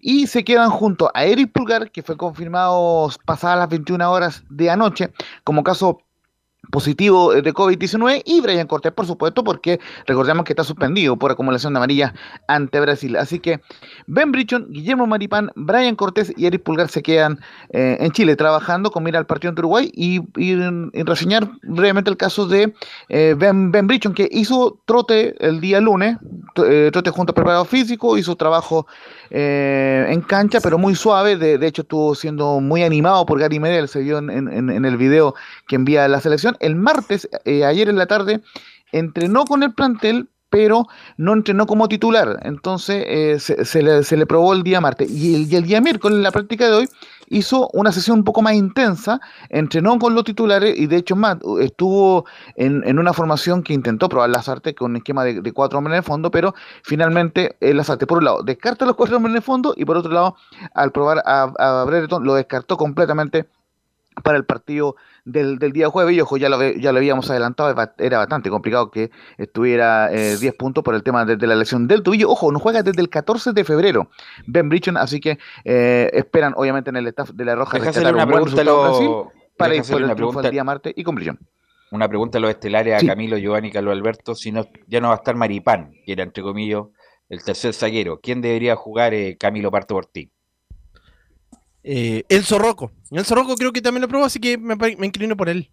Speaker 6: Y se quedan junto a Eric Pulgar, que fue confirmado pasadas las 21 horas de anoche como caso positivo de COVID-19 y Brian Cortés, por supuesto, porque recordemos que está suspendido por acumulación de amarillas ante Brasil. Así que Ben Brichon, Guillermo Maripán, Brian Cortés y Eric Pulgar se quedan eh, en Chile trabajando con mira al partido en Uruguay y, y, y reseñar brevemente el caso de eh, Ben, ben Brichon, que hizo trote el día lunes, eh, trote junto a preparado físico, hizo trabajo eh, en cancha, pero muy suave. De, de hecho, estuvo siendo muy animado por Gary Medel, se vio en, en- en el video que envía la selección. El martes, eh, ayer en la tarde, entrenó con el plantel, pero no entrenó como titular. Entonces eh, se, le, probó el día martes. Y el, día miércoles, en la práctica de hoy, hizo una sesión un poco más intensa, entrenó con los titulares y de hecho más, estuvo en, una formación que intentó probar las artes con un esquema de, cuatro hombres en el fondo, pero finalmente eh, las artes por un lado descarta los cuatro hombres en el fondo y por otro lado al probar a, a lo descartó completamente para el partido del, del día jueves y ojo, ya lo, ya lo habíamos adelantado, era ba- era bastante complicado que estuviera eh, 10 puntos por el tema de, de la lesión del tobillo. Ojo, no juega desde el 14 de febrero Ben Brichon, así que eh, esperan obviamente en el staff de la Roja rescatar
Speaker 9: una
Speaker 6: un buen resultado
Speaker 9: los-
Speaker 6: Brasil para ir por el
Speaker 9: pregunta-
Speaker 6: el día martes y con Brichon.
Speaker 9: Una pregunta a los estelares
Speaker 6: Sí.
Speaker 9: a Camilo, Giovanni, Carlos Alberto, si no, ya no va a estar Maripán, que era entre comillas el tercer zaguero. ¿Quién debería jugar eh, Camilo Parto por ti?
Speaker 7: Eh, Enzo Rocco. Enzo Rocco creo que también lo probó, así que me, inclino por él.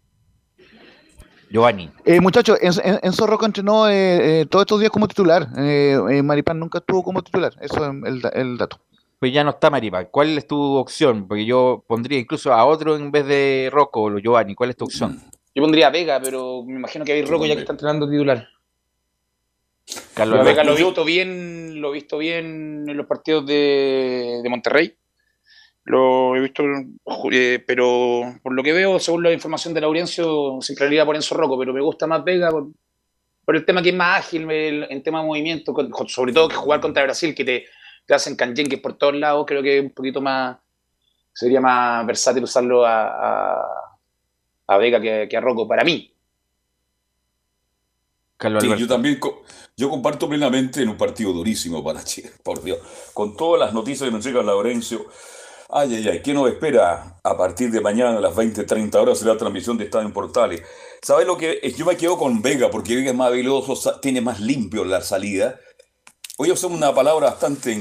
Speaker 9: Giovanni.
Speaker 6: Eh, muchachos, en, en, Enzo Rocco entrenó eh, eh, todos estos días como titular. Eh, eh, Maripán nunca estuvo como titular. Eso es el, da- el dato.
Speaker 9: Pues ya no está Maripán. ¿Cuál es tu opción? Porque yo pondría incluso a otro en vez de Rocco o Giovanni. ¿Cuál es tu opción?
Speaker 8: Yo pondría a Vega, pero me imagino que hay Rocco ya que está entrenando titular.
Speaker 9: Carlos
Speaker 8: Vega lo he visto bien, lo he visto bien en los partidos de, de Monterrey. Lo he visto, eh, pero por lo que veo, según la información de Laurencio, se inclinaría por Enzo Rocco, pero me gusta más Vega por, por el tema que es más ágil el- en tema de movimiento, con- sobre todo que jugar contra Brasil, que te, te hacen canjenques por todos lados, creo que es un poquito más, sería más versátil usarlo a, a, a Vega que, que a Rocco, para mí.
Speaker 9: Carlos
Speaker 2: Sí, yo también yo comparto plenamente en un partido durísimo para Chile, [LAUGHS] por Dios. Con todas las noticias que nos llega Laurencio. Ay, ay, ay, ¿qué nos espera a partir de mañana a las 20, 30 horas? Será transmisión de Estadio en Portales. ¿Sabes lo que es? Yo me quedo con Vega porque Vega es más veloz, sa- tiene más limpio la salida. Voy a usar una palabra bastante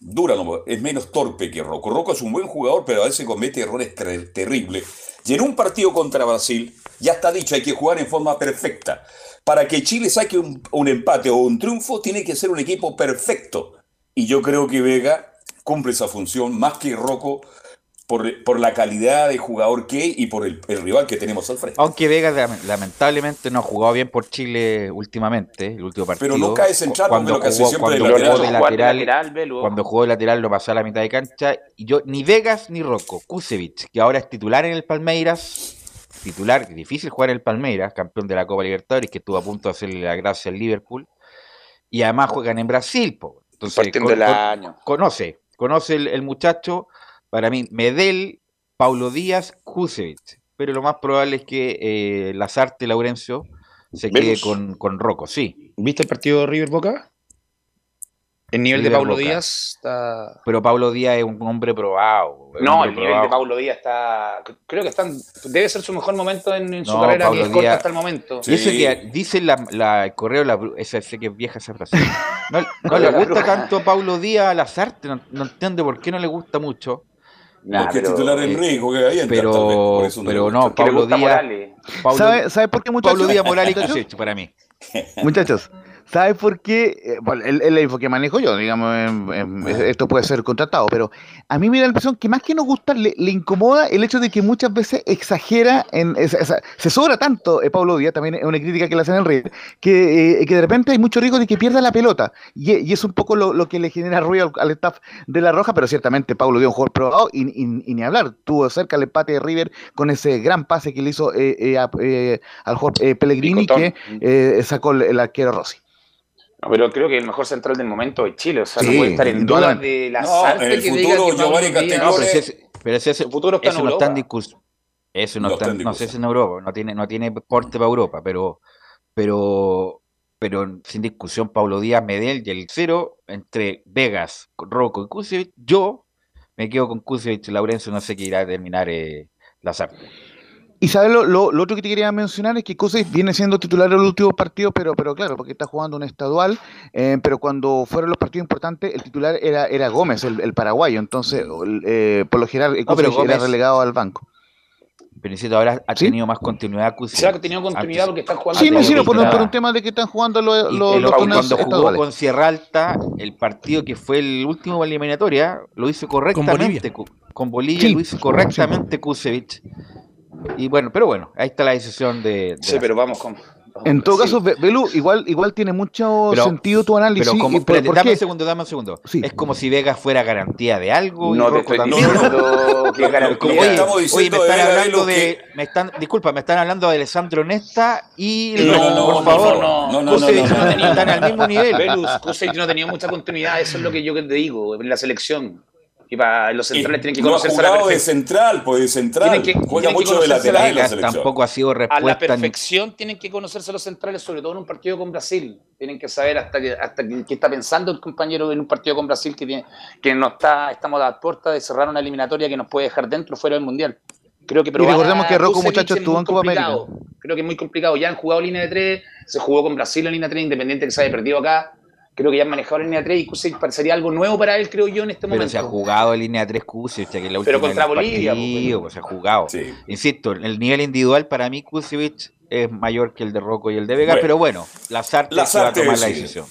Speaker 2: dura, ¿no? es menos torpe que Rocco. Rocco es un buen jugador, pero a veces comete errores ter- terribles. Y en un partido contra Brasil, ya está dicho, hay que jugar en forma perfecta. Para que Chile saque un, un empate o un triunfo, tiene que ser un equipo perfecto. Y yo creo que Vega cumple esa función más que Rocco por, por la calidad de jugador que es y por el, el rival que tenemos al frente.
Speaker 9: Aunque Vega lam- lamentablemente no ha jugado bien por Chile últimamente, el último partido.
Speaker 2: Pero no cae central,
Speaker 9: Cuando
Speaker 2: lo que hace
Speaker 9: jugó-
Speaker 2: siempre de
Speaker 9: cuando jugó
Speaker 2: lateral.
Speaker 9: de lateral,
Speaker 8: lateral,
Speaker 9: cuando jugó de lateral lo pasó a la mitad de cancha. Y yo, ni Vegas ni Rocco, Kusevich, que ahora es titular en el Palmeiras, titular, difícil jugar en el Palmeiras, campeón de la Copa Libertadores, que estuvo a punto de hacerle la gracia al Liverpool. Y además juegan en Brasil, po. Entonces,
Speaker 8: Partiendo
Speaker 9: con-
Speaker 8: del
Speaker 9: con-
Speaker 8: año.
Speaker 9: conoce, conoce el, el muchacho, para mí, Medel, Paulo Díaz, Kusevich. Pero lo más probable es que eh, Lazarte Laurencio se quede con, con Rocco, sí.
Speaker 8: ¿Viste el partido de River Boca? El nivel de Pablo
Speaker 9: Boca.
Speaker 8: Díaz está.
Speaker 9: Pero Paulo Díaz es un hombre probado.
Speaker 8: No, el nivel
Speaker 9: probado.
Speaker 8: de Pablo Díaz está. Creo que están, debe ser su mejor momento en, en su
Speaker 9: No,
Speaker 8: carrera,
Speaker 9: Pablo
Speaker 8: que es corta hasta el momento.
Speaker 9: Y eso
Speaker 2: Sí.
Speaker 9: que dice la, la- el correo, la, esa sé que es vieja esa frase. No, no le gusta tanto a Paulo Díaz a Lazarte, no, no entiendo por qué no le gusta mucho.
Speaker 8: Nah,
Speaker 2: porque
Speaker 8: pero-
Speaker 2: es titular en
Speaker 9: eh,
Speaker 2: riesgo, que ahí
Speaker 9: pero-
Speaker 2: tal vez, por eso le
Speaker 9: pero no, Pablo Díaz,
Speaker 8: Morales.
Speaker 9: Pablo,
Speaker 6: ¿Sabe, ¿Sabe por qué, muchachos?
Speaker 9: Pablo Díaz Morales [LAUGHS] para mí.
Speaker 6: Muchachos, ¿sabe por qué? Eh, bueno, el, el info que manejo yo, digamos, em, em, esto puede ser contratado, pero a mí me da la impresión que más que no gusta, le, le incomoda el hecho de que muchas veces exagera, en, es- es- se sobra tanto eh, Pablo Díaz, también es una crítica que le hacen al River, que, eh, que de repente hay mucho riesgo de que pierda la pelota, y, y es un poco lo, lo que le genera ruido al, al staff de La Roja, pero ciertamente Pablo Díaz es un jugador probado, y, y- y ni hablar, tuvo cerca el empate de River con ese gran pase que le hizo eh, eh, a- eh, al jugador eh, Pellegrini, que eh, sacó el, el arquero Rossi.
Speaker 8: No, pero creo que el mejor central del momento es Chile. O sea,
Speaker 6: Sí,
Speaker 8: no puede estar en duda de la
Speaker 2: No, el
Speaker 8: que
Speaker 2: futuro,
Speaker 8: diga que Pablo
Speaker 2: Giovanni
Speaker 9: No, pero si ese, pero si ese,
Speaker 8: Su futuro está
Speaker 9: eso
Speaker 8: en
Speaker 9: no está en discusión. Eso no,
Speaker 2: No
Speaker 9: está,
Speaker 2: está en
Speaker 9: no sé si en Europa, no tiene, no tiene porte para Europa, pero, pero, pero sin discusión, Pablo Díaz, Medel y el cero entre Vegas, Rocco y Kusevich. Yo me quedo con Kusevich, Laurencio, no sé qué irá a terminar eh, Lazarte.
Speaker 6: Y sabes lo, lo, lo otro que te quería mencionar es que Kusevich viene siendo titular en los últimos partidos, pero, pero claro, porque está jugando un estadual, eh, pero cuando fueron los partidos importantes, el titular era, era Gómez, el, el paraguayo, entonces eh, por lo general
Speaker 9: No, pero
Speaker 6: era relegado al banco.
Speaker 9: Pero insisto, ahora ha
Speaker 6: ¿Sí?
Speaker 9: tenido más continuidad Kusevich.
Speaker 8: Se ha tenido continuidad porque están jugando.
Speaker 6: Sí, no, sí, por, un- por un tema de que están jugando los, los,
Speaker 9: el-
Speaker 6: los
Speaker 9: cuando jugó
Speaker 6: estaduales.
Speaker 9: con Sierra Alta, el partido que fue el último eliminatoria, lo hizo correctamente. Con
Speaker 7: Bolivia.
Speaker 9: Bolivia, con Bolivia
Speaker 6: Sí,
Speaker 9: lo hizo correctamente Kusevich. Y bueno, pero bueno, ahí está la decisión de. de
Speaker 8: Sí,
Speaker 9: la-
Speaker 8: pero vamos con.
Speaker 6: En todo caso, igual, igual tiene mucho
Speaker 9: Pero-
Speaker 6: sentido tu análisis.
Speaker 9: pero como,
Speaker 6: y por-
Speaker 9: espérate,
Speaker 6: ¿por
Speaker 9: dame
Speaker 6: qué?
Speaker 9: un segundo, dame un segundo.
Speaker 6: Sí.
Speaker 9: Es como si Vegas fuera garantía de algo. y
Speaker 8: No te
Speaker 9: Rocco
Speaker 8: estoy diciendo [LAUGHS] que garantía.
Speaker 9: oye, me están hablando de.
Speaker 2: que-
Speaker 9: Me están, disculpa, me están hablando de Alessandro Nesta y.
Speaker 8: No,
Speaker 9: por
Speaker 8: no,
Speaker 9: favor,
Speaker 8: no,
Speaker 2: no, no,
Speaker 9: Kusevich
Speaker 2: no, no, no.
Speaker 9: están al mismo nivel.
Speaker 8: Velus, Kusevich no ha tenido mucha continuidad, eso es lo que yo te digo, en la selección. Y para los centrales tienen que
Speaker 2: no ha
Speaker 8: conocerse a la,
Speaker 2: de central, pues de central.
Speaker 8: Que-
Speaker 2: Juega mucho de
Speaker 8: conocerse
Speaker 2: lateral en la
Speaker 9: Vegas
Speaker 2: selección.
Speaker 9: tampoco ha sido
Speaker 8: a la
Speaker 9: respuesta. ni-
Speaker 8: perfección tienen que conocerse los centrales, sobre todo en un partido con Brasil. Tienen que saber hasta que, hasta que, qué está pensando el compañero en un partido con Brasil que, tiene, que no está, estamos a la puerta de cerrar una eliminatoria que nos puede dejar dentro o fuera del Mundial. Creo que probar
Speaker 6: recordemos que Rocco, muchachos,
Speaker 8: es
Speaker 6: estuvo en Copa América.
Speaker 8: Creo que es muy complicado. Ya han jugado línea de tres, se jugó con Brasil en línea de tres, independiente que se haya perdido acá. Creo que ya han manejado la línea de tres y Kusevich parecería algo nuevo para él, creo yo, en este
Speaker 9: Pero
Speaker 8: momento.
Speaker 9: se ha jugado en línea 3 Kusevich, que es la
Speaker 8: Pero contra Bolivia,
Speaker 9: partido,
Speaker 8: pues,
Speaker 9: pues, se ha jugado.
Speaker 2: Sí.
Speaker 9: Insisto, el nivel individual para mí Kusevich es mayor que el de Rocco y el de Vega,
Speaker 2: Bueno,
Speaker 9: pero bueno, Lazarte, se va a
Speaker 2: Lazarte,
Speaker 9: tomar la decisión.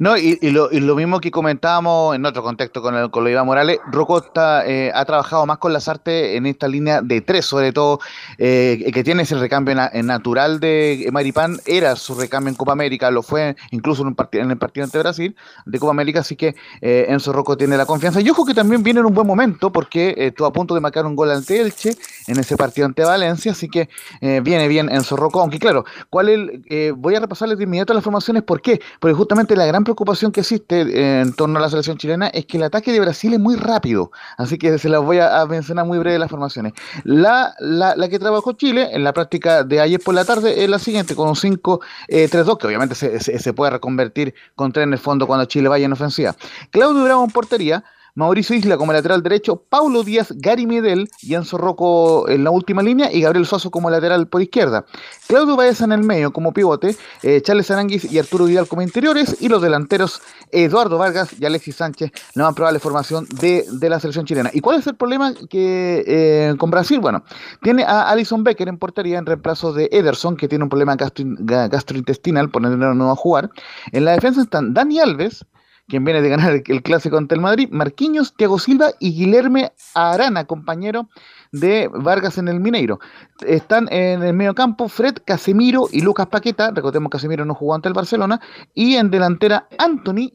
Speaker 6: No, y, y, lo, mismo que comentábamos en otro contexto con, el, con lo Iván Morales, Rocco está, eh, ha trabajado más con las artes en esta línea de tres, sobre todo, eh, que tiene ese recambio na, natural de Maripán, era su recambio en Copa América, lo fue incluso en, un en el partido ante Brasil de Copa América, así que eh, Enzo Rocco tiene la confianza. Y ojo que también viene en un buen momento, porque estuvo a punto de marcar un gol ante Elche en ese partido ante Valencia, así que viene bien Enzo Rocco, aunque claro, ¿cuál el, voy a repasarles de inmediato las formaciones, ¿por qué? Porque justamente la gran preocupación que existe en torno a la selección chilena es que el ataque de Brasil es muy rápido, así que se las voy a, mencionar muy breve las formaciones. La, la, la, que trabajó Chile en la práctica de ayer por la tarde es la siguiente, con un 5-3-2, eh, que obviamente se, se, puede reconvertir con tres en el fondo cuando Chile vaya en ofensiva. Claudio Bravo en portería, Mauricio Isla como lateral derecho, Paulo Díaz, Gary Medel y Rocco en la última línea y Gabriel Suazo como lateral por izquierda. Claudio Baeza en el medio como pivote, eh, Charles Aranguis y Arturo Vidal como interiores y los delanteros Eduardo Vargas y Alexis Sánchez, la más probable formación de, de la selección chilena. ¿Y cuál es el problema que eh, con Brasil? Bueno, tiene a Alison Becker en portería en reemplazo de Ederson, que tiene un problema gastro, gastrointestinal, por no a jugar. En la defensa están Dani Alves, quien viene de ganar el, clásico ante el Madrid, Marquinhos, Thiago Silva y Guilherme Arana, compañero de Vargas en el Mineiro. Están en el medio campo Fred, Casemiro y Lucas Paqueta, recordemos Casemiro no jugó ante el Barcelona, y en delantera Anthony,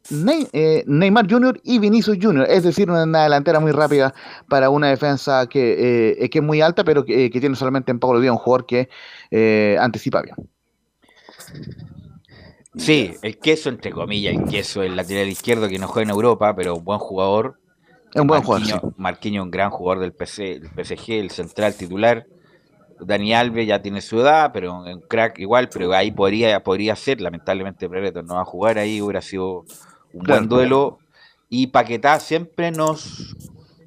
Speaker 6: eh, Neymar Jr. y Vinicius Jr., es decir, una delantera muy rápida para una defensa que, eh, que es muy alta, pero que, que, tiene solamente en Pablo Díaz un jugador que eh, anticipa bien.
Speaker 9: Sí, el queso, entre comillas, el queso, el lateral izquierdo que no juega en Europa, pero un buen jugador.
Speaker 6: Es un buen jugador. Sí.
Speaker 9: Marquinhos, un gran jugador del, PC, del PSG, el central titular. Dani Alves ya tiene su edad, pero un crack igual, pero ahí podría, podría ser. Lamentablemente, Brereton no va a jugar ahí, hubiera sido un
Speaker 6: Claro.
Speaker 9: buen duelo. Y Paquetá siempre nos,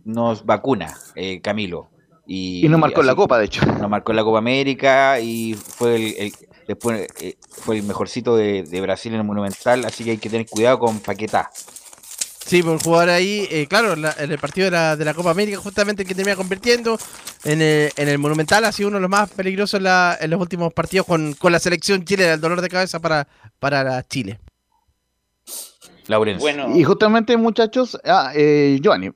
Speaker 9: nos vacuna, eh, Camilo. Y,
Speaker 6: Y no marcó la Copa, de hecho.
Speaker 9: no marcó la Copa América y fue el, el- después eh, fue el mejorcito de, de Brasil en el Monumental, así que hay que tener cuidado con Paquetá.
Speaker 7: Sí, por jugar ahí, eh, claro, la- en el partido de la, de la Copa América, justamente el que termina convirtiendo en el, en el Monumental, ha sido uno de los más peligrosos en, la- en los últimos partidos con, con la selección chilena, el dolor de cabeza para, para la Chile.
Speaker 9: Laurencio.
Speaker 8: Bueno,
Speaker 6: Y justamente, muchachos, ah, eh, Giovanni,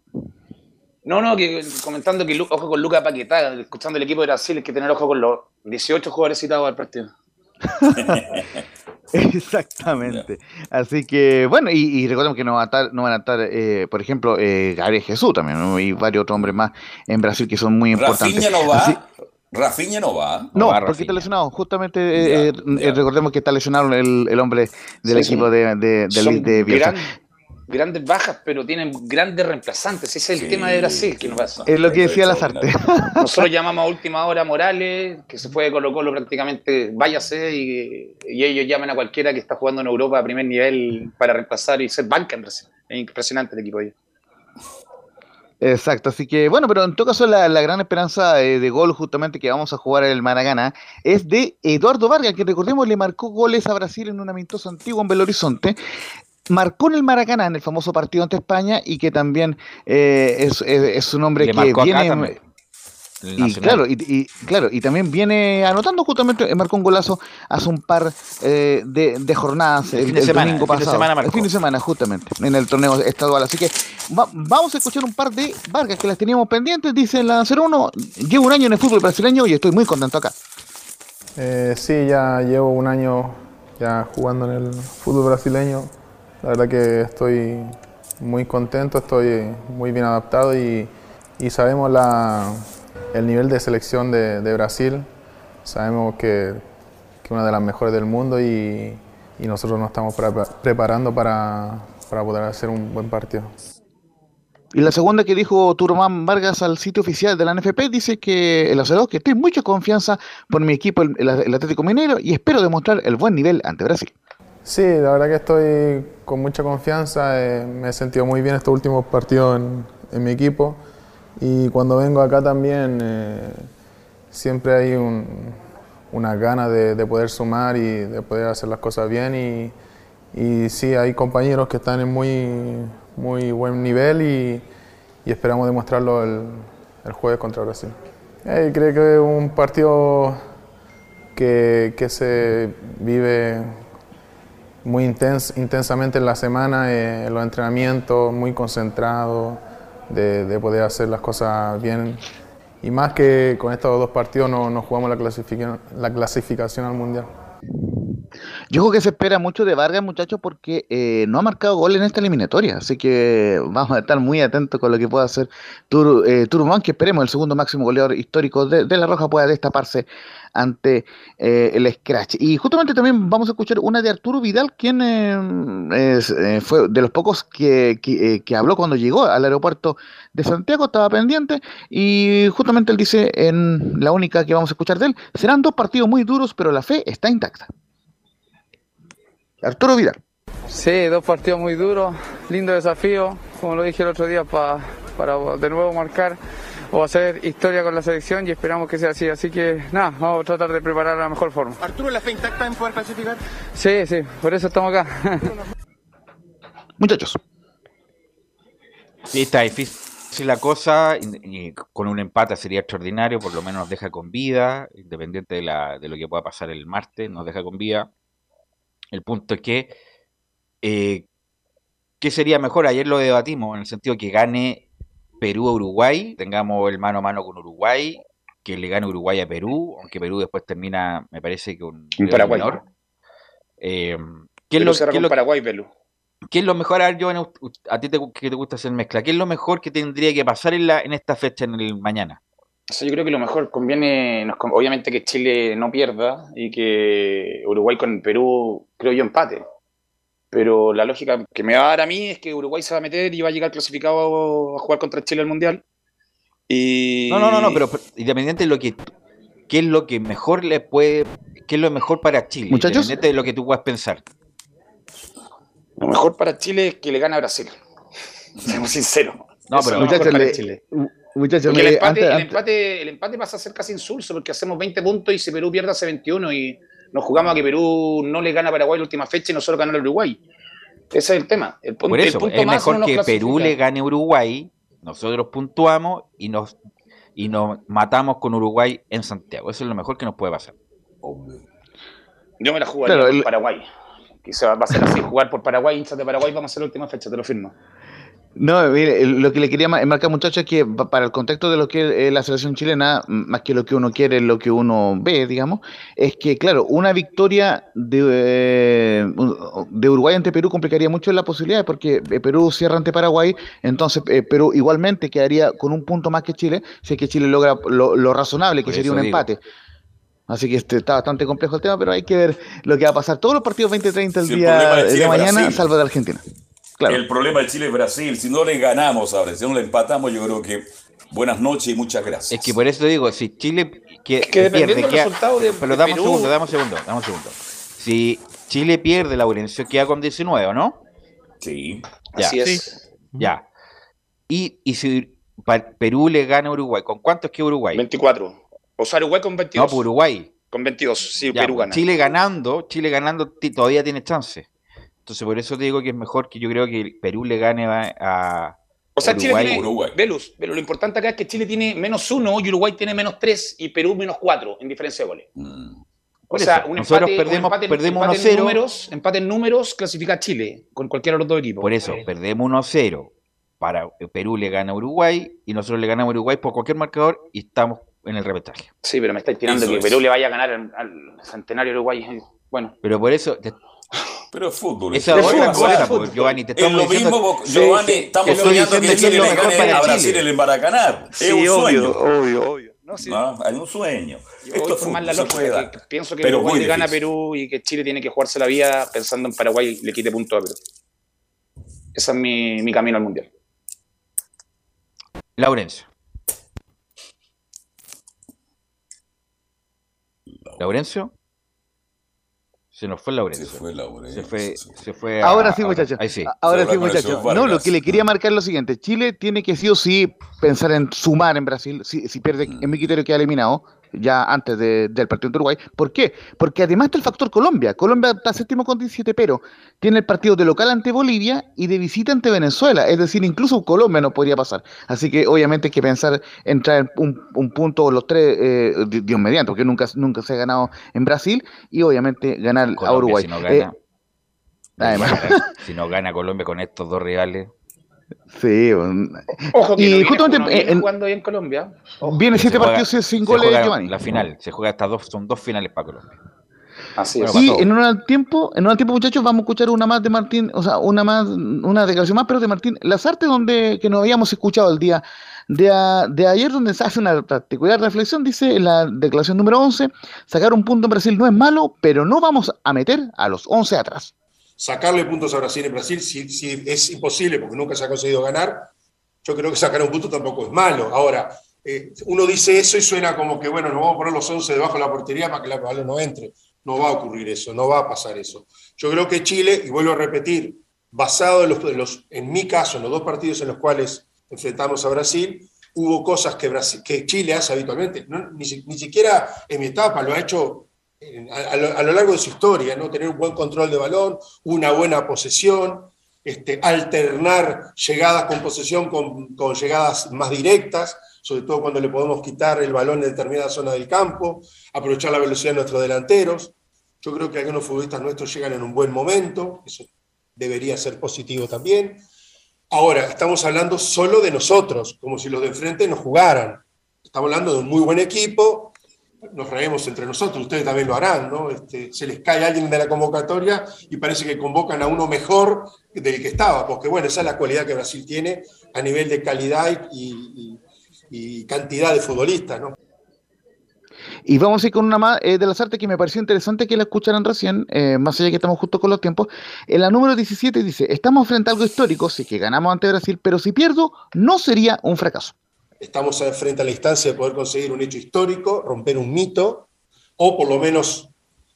Speaker 8: no, no, que comentando que ojo con Luca Paquetá, escuchando el equipo de Brasil, hay que tener ojo con los 18 jugadores citados al partido. [LAUGHS]
Speaker 6: Exactamente. Así que, bueno, y, y recordemos que no, va a estar, no van a estar, eh, por ejemplo, eh, Gabriel Jesús también, ¿no? y varios otros hombres más en Brasil que son muy importantes.
Speaker 2: Rafinha no va.
Speaker 6: Así-
Speaker 2: Rafinha no va.
Speaker 6: no,
Speaker 9: va
Speaker 6: porque está lesionado. Justamente, eh,
Speaker 2: Ya,
Speaker 6: eh,
Speaker 2: ya.
Speaker 6: recordemos que está lesionado el, el hombre del
Speaker 8: Sí,
Speaker 6: equipo de, de, de, de Bielsa.
Speaker 8: gran- grandes bajas, pero tienen grandes reemplazantes. Ese es el
Speaker 2: Sí,
Speaker 8: tema de Brasil que nos pasa.
Speaker 6: Es lo que decía artes.
Speaker 8: Nosotros llamamos a última hora a Morales, que se fue de Colo Colo prácticamente, váyase, y, y ellos llaman a cualquiera que está jugando en Europa a primer nivel para reemplazar y ser banca en Brasil. Es impresionante el equipo de ellos.
Speaker 6: Exacto, así que bueno, pero en todo caso la, la gran esperanza eh, de gol justamente que vamos a jugar en el Maracana es de Eduardo Vargas, que recordemos le marcó goles a Brasil en un amistoso antiguo en Belo Horizonte. Marcó en el Maracaná en el famoso partido ante España y que también eh, es, es- es un hombre
Speaker 9: Le
Speaker 6: que viene y claro, y, y- claro, y también viene anotando justamente, eh, marcó un golazo hace un par eh, de, de jornadas
Speaker 9: El
Speaker 6: el,
Speaker 9: fin de
Speaker 6: el
Speaker 9: semana,
Speaker 6: domingo
Speaker 9: el fin de
Speaker 6: pasado.
Speaker 9: semana marcó.
Speaker 6: el fin de semana, justamente, en el torneo estadual. Así que va- vamos a escuchar un par de Vargas que las teníamos pendientes. Dice la 01, llevo un año en el fútbol brasileño y estoy muy contento acá.
Speaker 13: Eh, sí, ya llevo un año ya jugando en el fútbol brasileño. La verdad que estoy muy contento, estoy muy bien adaptado y, sabemos la, el nivel de selección de, Brasil. Sabemos que es una de las mejores del mundo y, nosotros nos estamos pre- preparando para, para poder hacer un buen partido.
Speaker 6: Y la segunda que dijo Turman Vargas al sitio oficial de la NFP dice que el acero que estoy mucha confianza por mi equipo, el- el Atlético Minero, y espero demostrar el buen nivel ante Brasil.
Speaker 13: Sí, la verdad que estoy con mucha confianza, eh, me he sentido muy bien estos últimos partidos en, mi equipo y cuando vengo acá también eh, siempre hay un, una gana de, de poder sumar y de poder hacer las cosas bien y, sí, hay compañeros que están en muy, muy buen nivel y, esperamos demostrarlo el, jueves contra Brasil. Eh, creo que es un partido que se vive muy intens, intensamente en la semana, eh, los entrenamientos, muy concentrado, de, de, poder hacer las cosas bien. Y más que con estos dos partidos no, no jugamos la clasificación, la clasificación al Mundial.
Speaker 6: Yo creo que se espera mucho de Vargas, muchachos, porque eh, no ha marcado gol en esta eliminatoria. Así que vamos a estar muy atentos con lo que pueda hacer Tur, eh, Turumán, que esperemos el segundo máximo goleador histórico de, de La Roja pueda destaparse ante eh, el Scratch. Y justamente también vamos a escuchar una de Arturo Vidal, quien eh, es, eh, fue de los pocos que, que, habló cuando llegó al aeropuerto de Santiago, estaba pendiente, y justamente él dice en la única que vamos a escuchar de él, serán dos partidos muy duros, pero la fe está intacta. Arturo Vidal.
Speaker 14: Sí, dos partidos muy duros, lindo desafío, como lo dije el otro día, pa, para de nuevo marcar o hacer historia con la selección y esperamos que sea así. Así que nada, vamos a tratar de preparar la mejor forma.
Speaker 15: Arturo, ¿la fe intacta en poder clasificar?
Speaker 14: Sí, sí, por eso estamos acá. [LAUGHS]
Speaker 6: Muchachos.
Speaker 9: Sí, está difícil la cosa, y, y con un empate sería extraordinario, por lo menos nos deja con vida, independiente de, la, de lo que pueda pasar el martes, nos deja con vida. El punto es que, eh, ¿qué sería mejor? Ayer lo debatimos, en el sentido que gane Perú a Uruguay, tengamos el mano a mano con Uruguay, que le gane Uruguay a Perú, aunque Perú después termina, me parece que un,
Speaker 8: Paraguay.
Speaker 9: Menor. Eh,
Speaker 8: ¿qué, es lo, ¿qué, lo, Paraguay, Perú.
Speaker 9: ¿Qué es lo mejor? A ver, Giovanni, a ti te, que te gusta hacer mezcla, ¿qué es lo mejor que tendría que pasar en, la, en esta fecha, en el mañana?
Speaker 8: O sea, yo creo que lo mejor conviene, nos, obviamente que Chile no pierda y que Uruguay con Perú, creo yo, empate. Pero la lógica que me va a dar a mí es que Uruguay se va a meter y va a llegar clasificado a jugar contra Chile al Mundial. Y...
Speaker 9: No, no, no, no, pero, pero independiente de lo que qué es lo que mejor le puede, qué es lo mejor para Chile,
Speaker 6: ¿Muchachos?
Speaker 9: independiente de lo que tú puedas pensar.
Speaker 8: Lo mejor para Chile es que le gane a Brasil. [LAUGHS] Seamos sinceros.
Speaker 9: No, pero
Speaker 6: muchachos, le, Chile.
Speaker 8: Muchachos, el, empate, antes, el, empate, el empate pasa a ser casi insulso porque hacemos 20 puntos y si Perú pierde hace 21 y nos jugamos a que Perú no le gana a Paraguay la última fecha y nosotros ganar a Uruguay. Ese es el tema. El punto,
Speaker 9: Por eso,
Speaker 8: el punto
Speaker 9: es mejor
Speaker 8: no
Speaker 9: que Perú le gane a Uruguay, nosotros puntuamos y nos, y nos matamos con Uruguay en Santiago. Eso es lo mejor que nos puede pasar.
Speaker 8: Yo me la jugaría claro, el... Paraguay. Quizá va a ser así, jugar por Paraguay, hinchas de Paraguay, vamos a hacer la última fecha, te lo firmo.
Speaker 6: No, mire, lo que le quería marcar, muchachos, es que para el contexto de lo que es la selección chilena, más que lo que uno quiere, lo que uno ve, digamos, es que, claro, una victoria de, eh, de Uruguay ante Perú complicaría mucho la posibilidad, porque Perú cierra ante Paraguay, entonces eh, Perú igualmente quedaría con un punto más que Chile, si es que Chile logra lo, lo razonable, que Por sería un digo. empate. Así que este, está bastante complejo el tema, pero hay que ver lo que va a pasar. Todos los partidos 20-30 el día el de, de mañana, salvo de Argentina.
Speaker 2: Claro. El problema de Chile es Brasil. Si no le ganamos ahora, si no le empatamos, yo creo que buenas noches y muchas gracias.
Speaker 9: Es que por eso digo, si Chile que,
Speaker 8: es que
Speaker 9: pierde,
Speaker 8: del resultado de,
Speaker 9: pero damos un segundo, damos un segundo, damos un segundo. Si Chile pierde, Laurencio queda con 19, ¿o no?
Speaker 2: Sí.
Speaker 9: Ya.
Speaker 8: Así es.
Speaker 9: Ya. Y, y si Perú le gana a Uruguay, ¿con cuántos que Uruguay?
Speaker 8: 24. O sea, Uruguay con 22.
Speaker 9: No, por Uruguay.
Speaker 8: Con 22, sí,
Speaker 9: ya,
Speaker 8: Perú gana.
Speaker 9: Chile ganando, Chile ganando todavía tiene chance. Entonces, por eso te digo que es mejor que yo creo que Perú le gane a. a
Speaker 8: o sea,
Speaker 9: Uruguay.
Speaker 8: Chile tiene. Uruguay. Velus, pero lo importante acá es que Chile tiene menos uno y Uruguay tiene menos tres y Perú menos cuatro en diferencia de goles.
Speaker 9: Mm.
Speaker 8: O sea, un
Speaker 9: nosotros
Speaker 8: empate,
Speaker 9: perdemos,
Speaker 8: un empate,
Speaker 9: perdemos
Speaker 8: empate
Speaker 9: 1-0.
Speaker 8: en números, empate en números clasifica a Chile con cualquiera de los dos equipos.
Speaker 9: Por eso, perdemos 1-0. Para Perú le gana a Uruguay y nosotros le ganamos a Uruguay por cualquier marcador y estamos en el repechaje.
Speaker 8: Sí, pero me estáis tirando eso que es. Perú le vaya a ganar al, al Centenario Uruguay. Bueno.
Speaker 9: Pero por eso, te,
Speaker 2: pero es fútbol.
Speaker 9: Esa es otra cosa, pues, Giovanni. Te
Speaker 2: es lo mismo,
Speaker 9: sí,
Speaker 2: Giovanni, estamos soñando que Chile le gane a Brasil en el Maracaná.
Speaker 8: Sí,
Speaker 2: es un
Speaker 8: obvio,
Speaker 2: sueño.
Speaker 8: obvio, obvio.
Speaker 2: No, sí. no, hay un sueño.
Speaker 8: Yo Esto es fútbol, la lógica, que pienso que Pero Uruguay le gana a Perú y que Chile tiene que jugarse la vida pensando en Paraguay y le quite puntos a Perú. Ese es mi, mi camino al Mundial.
Speaker 9: Laurencio. Laurencio. Se nos fue Laurencio.
Speaker 2: Se fue Laurencio.
Speaker 9: Se fue, se fue
Speaker 6: ahora a, sí, muchachos.
Speaker 9: Ahí sí.
Speaker 6: Ahora sí, muchachos. No, lo que le quería marcar es lo siguiente. Chile tiene que sí o sí pensar en sumar en Brasil. Si, si pierde, mm. en mi criterio queda eliminado ya antes de, del partido de Uruguay. ¿Por qué? Porque además está el factor Colombia. Colombia está séptimo con 17, pero tiene el partido de local ante Bolivia y de visita ante Venezuela. Es decir, incluso Colombia no podría pasar. Así que obviamente hay que pensar en traer un, un punto los tres, eh, Dios mediante, porque nunca, nunca se ha ganado en Brasil y obviamente ganar
Speaker 9: Colombia,
Speaker 6: a Uruguay.
Speaker 9: Si no gana,
Speaker 6: eh, Además.
Speaker 9: Si no gana Colombia con estos dos rivales.
Speaker 6: Sí, un-
Speaker 8: Ojo que
Speaker 6: y
Speaker 8: no
Speaker 6: justamente
Speaker 8: no
Speaker 6: en-
Speaker 8: jugando bien Colombia. Ojo.
Speaker 6: viene siete
Speaker 9: Se juega-
Speaker 6: partidos sin goles,
Speaker 9: juega
Speaker 6: Giovanni.
Speaker 9: La final, se juega estas dos, son dos finales para Colombia.
Speaker 8: Así
Speaker 9: Bueno,
Speaker 8: es.
Speaker 6: Y en un al tiempo, en un al tiempo, muchachos, vamos a escuchar una más de Martín, o sea, una más, una declaración más, pero de Martín Lazarte, donde que nos habíamos escuchado el día de, a- de ayer, donde se hace una particular reflexión, dice en la declaración número 11, sacar un punto en Brasil no es malo, pero no vamos a meter a los 11 atrás.
Speaker 16: Sacarle puntos a Brasil en Brasil si, si es imposible porque nunca se ha conseguido ganar. Yo creo que sacar un punto tampoco es malo. Ahora, eh, uno dice eso y suena como que, bueno, nos vamos a poner los 11 debajo de la portería para que la balón no entre. No va a ocurrir eso, no va a pasar eso. Yo creo que Chile, y vuelvo a repetir, basado en, los, en mi caso, en los dos partidos en los cuales enfrentamos a Brasil, hubo cosas que, Brasil, que Chile hace habitualmente. Ni, ni siquiera en mi etapa lo ha hecho a, lo largo de su historia, ¿no? Tener un buen control de balón, una buena posesión, este, alternar llegadas con posesión con, con llegadas más directas, sobre todo cuando le podemos quitar el balón en determinada zona del campo, aprovechar la velocidad de nuestros delanteros. Yo creo que algunos futbolistas nuestros llegan en un buen momento, eso debería ser positivo también. Ahora, estamos hablando solo de nosotros, como si los de enfrente nos jugaran. Estamos hablando de un muy buen equipo, nos reemos entre nosotros, ustedes también lo harán, ¿no? Este, se les cae alguien de la convocatoria y parece que convocan a uno mejor del que estaba, porque bueno, esa es la cualidad que Brasil tiene a nivel de calidad y, cantidad de futbolistas, ¿no?
Speaker 6: Y vamos a ir con una más eh, de las artes que me pareció interesante que la escucharan recién, eh, más allá que estamos justo con los tiempos. En la número 17 dice, estamos frente a algo histórico, sí que ganamos ante Brasil, pero si pierdo, no sería un fracaso.
Speaker 16: Estamos frente a la instancia de poder conseguir un hecho histórico, romper un mito, o por lo menos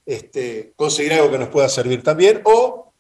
Speaker 16: este, conseguir algo que nos pueda servir también, o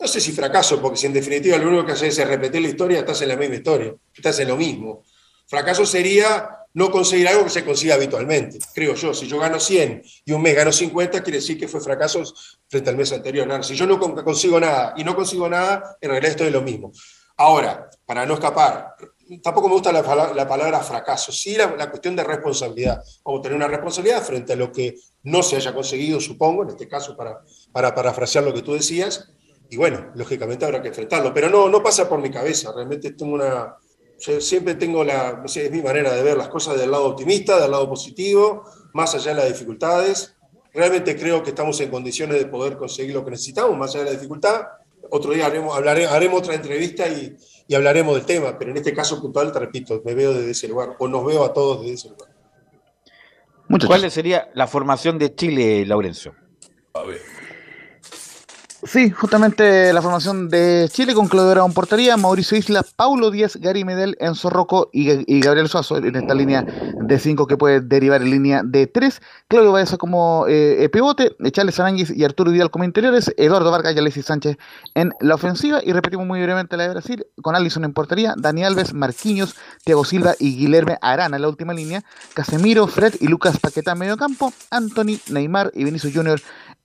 Speaker 16: no sé si fracaso, porque si en definitiva lo único que haces es repetir la historia, estás en la misma historia, estás en lo mismo. Fracaso sería no conseguir algo que se consiga habitualmente, creo yo. Si yo gano 100 y un mes gano 50, quiere decir que fue fracaso frente al mes anterior. Si yo no con- consigo nada y no consigo nada, en realidad estoy en lo mismo. Ahora, para no escapar, tampoco me gusta la, pala- la palabra fracaso, sí la, cuestión de responsabilidad. Vamos a tener una responsabilidad frente a lo que no se haya conseguido, supongo, en este caso para, para parafrasear lo que tú decías, y bueno, lógicamente habrá que enfrentarlo, pero no, no pasa por mi cabeza, realmente tengo una, siempre tengo la, no sé, es mi manera de ver las cosas del lado optimista, del lado positivo, más allá de las dificultades. Realmente creo que estamos en condiciones de poder conseguir lo que necesitamos, más allá de la dificultad. Otro día haremos, hablaré- haremos otra entrevista y, y hablaremos del tema, pero en este caso puntual, te repito, me veo desde ese lugar, o nos veo a todos desde ese lugar.
Speaker 9: ¿Cuál sería la formación de Chile, Laurencio?
Speaker 2: A ver.
Speaker 6: Sí, justamente la formación de Chile con Claudio Bravo en portería, Mauricio Isla, Paulo Díaz, Gary Medel, Enzo Rocco y, Gabriel Suazo en esta línea de 5 que puede derivar en línea de 3. Claudio Baeza como eh, eh, pivote, Charles Aranguis y Arturo Vidal como interiores, Eduardo Vargas y Alexis Sánchez en la ofensiva. Y repetimos muy brevemente la de Brasil, con Allison en portería, Dani Alves, Marquinhos, Thiago Silva y Guilherme Arana en la última línea, Casemiro, Fred y Lucas Paquetá en medio campo, Anthony, Neymar y Vinicius Junior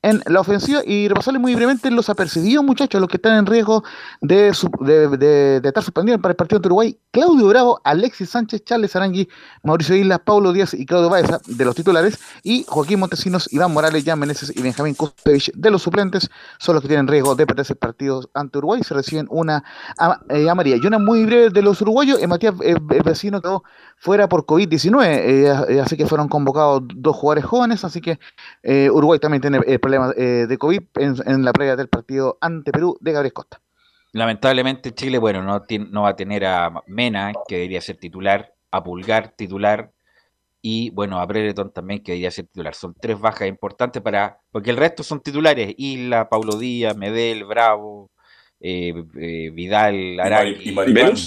Speaker 6: en la ofensiva y repasarle muy brevemente los apercibidos muchachos, los que están en riesgo de, estar suspendidos para el partido ante Uruguay, Claudio Bravo, Alexis Sánchez, Charles Arangui, Mauricio Islas, Paulo Díaz y Claudio Baeza de los titulares y Joaquín Montesinos, Iván Morales, Jan Meneses y Benjamín Kustevich de los suplentes son los que tienen riesgo de perderse el partido ante Uruguay, se reciben una a- eh, amarilla y una muy breve de los uruguayos, eh, Matías eh, Vecino quedó fuera por COVID-19, eh, eh, así que fueron convocados dos jugadores jóvenes, así que eh, Uruguay también tiene eh, problemas eh, de COVID en, en la previa del partido ante Perú de Gabriel Costa.
Speaker 9: Lamentablemente Chile, bueno, no, no va a tener a Mena, que debería ser titular, a Pulgar titular, y bueno, a Brereton también, que debería ser titular. Son tres bajas importantes para, porque el resto son titulares, Isla, Paulo Díaz, Medel, Bravo, eh, eh, Vidal, Arangui,
Speaker 2: y.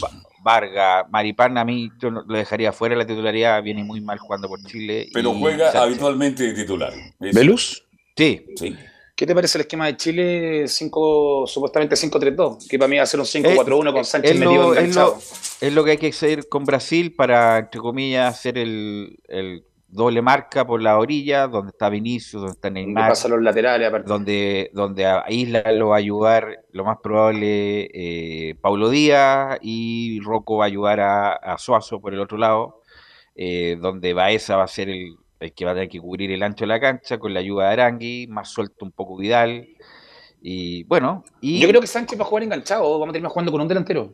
Speaker 9: Va- Vargas, Maripán, a mí yo no- lo dejaría fuera de la titularidad, viene muy mal jugando por Chile.
Speaker 2: Pero juega
Speaker 9: Sánchez.
Speaker 2: habitualmente de titular.
Speaker 8: ¿Velus?
Speaker 9: Sí.
Speaker 2: Sí.
Speaker 8: ¿Qué te parece el esquema de Chile 5, supuestamente 5-3-2? Que para mí va a ser un 5-4-1 con Sánchez
Speaker 9: es
Speaker 8: metido
Speaker 9: lo, es,
Speaker 8: enganchado.
Speaker 9: lo, es lo que hay que hacer con Brasil para, entre comillas, hacer el, el doble marca por la orilla, donde está Vinicius, donde está
Speaker 8: Donde
Speaker 9: Neymar,
Speaker 8: pasa los laterales, aparte.
Speaker 9: donde, donde a Isla lo va a ayudar, lo más probable, eh, Paulo Díaz, y Rocco va a ayudar a, a Suazo por el otro lado, eh, donde Baeza va a ser el, el que va a tener que cubrir el ancho de la cancha con la ayuda de Arangui, más suelto un poco Vidal, Y bueno, y
Speaker 8: Yo creo que Sánchez va a jugar enganchado, vamos a terminar jugando con un delantero.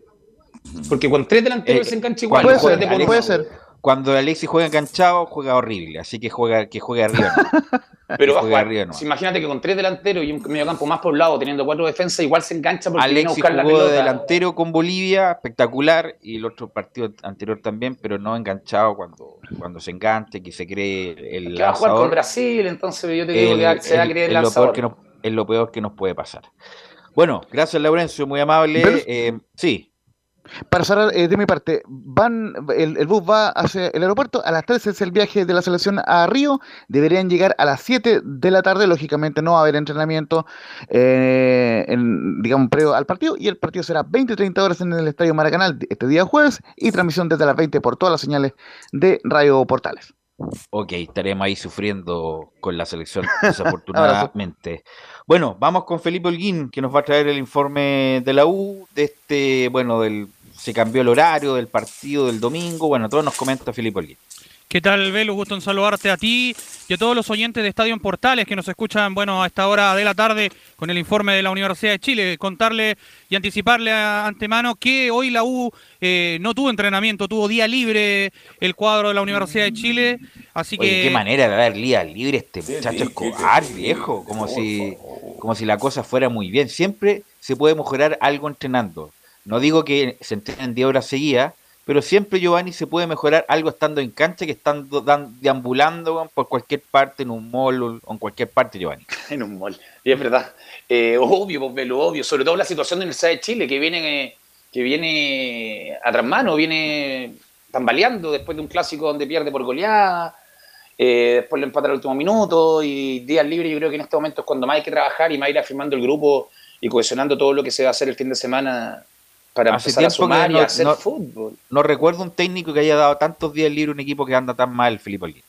Speaker 8: Porque con tres delanteros
Speaker 9: Eh,
Speaker 8: se engancha igual.
Speaker 9: cuando
Speaker 8: Acuérdate
Speaker 9: juega
Speaker 8: por
Speaker 9: Alexis-
Speaker 8: uno.
Speaker 9: Cuando Alexis juega enganchado, juega horrible. Así que juega, que juegue arriba. ¿no? [LAUGHS]
Speaker 8: Pero
Speaker 9: juega arriba, no.
Speaker 8: Si imagínate que con tres delanteros y un mediocampo más poblado, teniendo cuatro defensas, igual se engancha porque viene a
Speaker 9: Alexis
Speaker 8: buscar la
Speaker 9: jugó de
Speaker 8: pelota.
Speaker 9: delantero con Bolivia, espectacular, y el otro partido anterior también, pero no enganchado cuando, cuando se enganche, que se cree el
Speaker 8: Que va a jugar con. Brasil, entonces yo te digo
Speaker 9: El-
Speaker 8: que se va a
Speaker 9: el-
Speaker 8: creer
Speaker 9: es lo
Speaker 8: lanzador.
Speaker 9: peor que nos- es lo peor que nos puede pasar. Bueno, gracias Laurencio, muy amable. Eh, sí,
Speaker 6: Para cerrar, eh, de mi parte, van el, el bus va hacia el aeropuerto, a las 3 es el viaje de la selección a Río, deberían llegar a las 7 de la tarde, lógicamente no va a haber entrenamiento, eh, en, digamos, previo al partido, y el partido será 20-30 horas en el Estadio Maracanal este día jueves, y transmisión desde las 20 por todas las señales de Radio Portales.
Speaker 9: ok, estaremos ahí sufriendo con la selección, [LAUGHS] desafortunadamente. bueno, vamos con Felipe Holguín, que nos va a traer el informe de la U, de este, bueno, del se cambió el horario del partido del domingo, bueno, todo nos comenta Felipe Holguín.
Speaker 4: ¿Qué tal, Velo? Gusto en saludarte a ti y a todos los oyentes de Estadio en Portales que nos escuchan, bueno, a esta hora de la tarde con el informe de la Universidad de Chile. Contarle y anticiparle a antemano que hoy la U eh, no tuvo entrenamiento, tuvo día libre el cuadro de la Universidad de Chile, así
Speaker 9: Oye,
Speaker 4: que...
Speaker 9: qué manera de dar día libre este muchacho Escobar, viejo, como si, como si la cosa fuera muy bien. Siempre se puede mejorar algo entrenando. No digo que se entrenen 10 horas seguidas, pero siempre Giovanni se puede mejorar algo estando en cancha que estando dan- deambulando por cualquier parte, en un mall o en cualquier parte, Giovanni. [LAUGHS]
Speaker 8: En un mall. Y es verdad. Eh, obvio, pues, Velo, obvio. Sobre todo la situación de Universidad de Chile, que viene, que viene a mano, viene tambaleando después de un clásico donde pierde por goleada. eh, después lo empata al último minuto y días libres. Yo creo que en este momento es cuando más hay que trabajar y más ir afirmando el grupo y cohesionando todo lo que se va a hacer el fin de semana para
Speaker 9: Hace
Speaker 8: empezar a
Speaker 9: tiempo que
Speaker 8: sumar y
Speaker 9: no-
Speaker 8: a hacer
Speaker 9: no-
Speaker 8: fútbol.
Speaker 9: No recuerdo un técnico que haya dado tantos días libres a un equipo que anda tan mal, Felipe Holguín.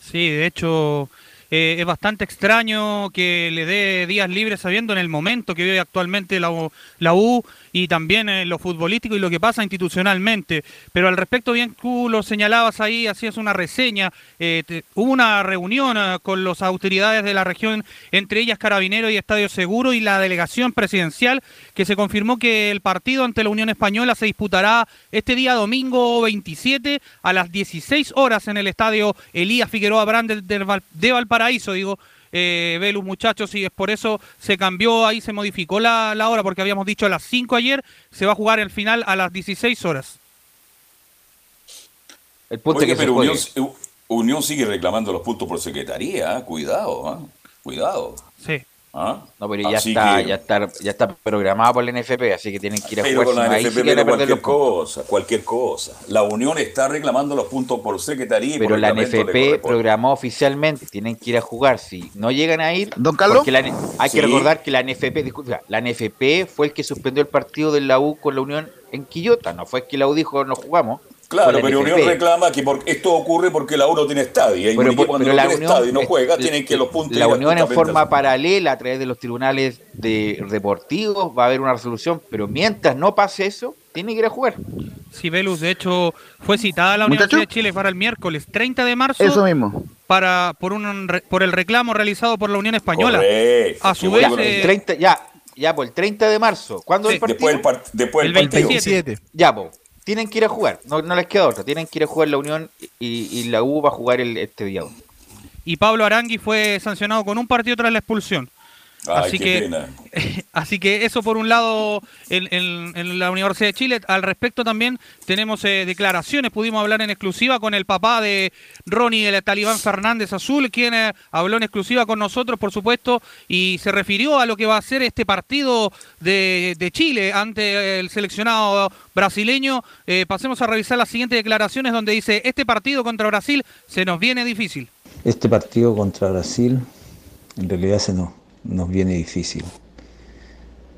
Speaker 4: Sí, de hecho eh, es bastante extraño que le dé días libres sabiendo en el momento que vive actualmente la U, la U y también en lo futbolístico y lo que pasa institucionalmente. Pero al respecto, bien tú lo señalabas ahí, hacías una reseña, eh, hubo una reunión eh, con las autoridades de la región, entre ellas Carabineros y Estadio Seguro y la delegación presidencial, que se confirmó que el partido ante la Unión Española se disputará este día domingo 27 a las 16 horas en el estadio Elías Figueroa Brand de, de Valparaíso, digo. Eh, Velus, muchachos, y es por eso se cambió, ahí se modificó la, la hora, porque habíamos dicho a las 5 ayer, se va a jugar el final a las 16 horas.
Speaker 9: El punto
Speaker 2: Oye,
Speaker 9: es que
Speaker 2: pero. Unión, Unión sigue reclamando los puntos por secretaría, ¿eh? cuidado, ¿eh? cuidado.
Speaker 4: Sí.
Speaker 2: ¿Ah?
Speaker 9: No, pero ya
Speaker 2: Así
Speaker 9: está,
Speaker 2: que-
Speaker 9: ya está, ya está programado por la NFP, así que tienen que ir a
Speaker 2: Pero
Speaker 9: jugar.
Speaker 2: con la
Speaker 9: sí
Speaker 2: NFP cualquier cosa, cualquier cosa. La Unión está reclamando los puntos por secretaría y
Speaker 9: Pero
Speaker 2: por
Speaker 9: la NFP programó oficialmente, tienen que ir a jugar. Si no llegan a ir,
Speaker 6: Don Carlos.
Speaker 9: la hay
Speaker 2: Sí.
Speaker 9: que recordar que la NFP, disculpa, la NFP fue el que suspendió el partido de la U con la Unión en Quillota. No fue que la U dijo no jugamos.
Speaker 2: Claro, pero
Speaker 9: NFP.
Speaker 2: Unión reclama que por- esto ocurre porque la U no tiene estadio. Y
Speaker 9: Pero,
Speaker 2: un equipo cuando
Speaker 9: pero
Speaker 2: no
Speaker 9: la
Speaker 2: tiene
Speaker 9: Unión,
Speaker 2: estadio y no juega,
Speaker 9: eh,
Speaker 2: tienen que los puntos
Speaker 9: La Unión en forma
Speaker 2: al-
Speaker 9: paralela a través de los tribunales de deportivos va a haber una resolución, pero mientras no pase eso, tiene que ir a jugar.
Speaker 4: Sí, Velus, de hecho, fue citada la
Speaker 6: ¿Muchacho?
Speaker 4: Universidad de Chile para el miércoles 30 de marzo
Speaker 6: Eso mismo.
Speaker 4: para por un re- por el reclamo realizado por la Unión Española.
Speaker 2: Correcto,
Speaker 4: A su vez,
Speaker 2: bueno.
Speaker 4: eh,
Speaker 9: El 30, ya, ya, por el 30 de marzo. ¿Cuándo es el partido?
Speaker 2: Después del, part- después
Speaker 4: El
Speaker 2: del partido.
Speaker 4: 27.
Speaker 9: Ya, po. Tienen que ir a jugar, no, les queda otra. Tienen que ir a jugar la Unión y, y la U va a jugar el, este día.
Speaker 4: y Pablo Arangui fue sancionado con un partido tras la expulsión.
Speaker 2: Ay,
Speaker 4: Así
Speaker 2: qué
Speaker 4: que-
Speaker 2: pena. [LAUGHS]
Speaker 4: Así que eso por un lado en, en- en la Universidad de Chile. Al respecto también tenemos eh, declaraciones. Pudimos hablar en exclusiva con el papá de Ronnie, el talibán Fernández Azul, quien eh, habló en exclusiva con nosotros, por supuesto, y se refirió a lo que va a ser este partido de, de Chile ante el seleccionado brasileño. Eh, pasemos a revisar las siguientes declaraciones donde dice, este partido contra Brasil se nos viene difícil.
Speaker 17: Este partido contra Brasil en realidad se nos, nos viene difícil.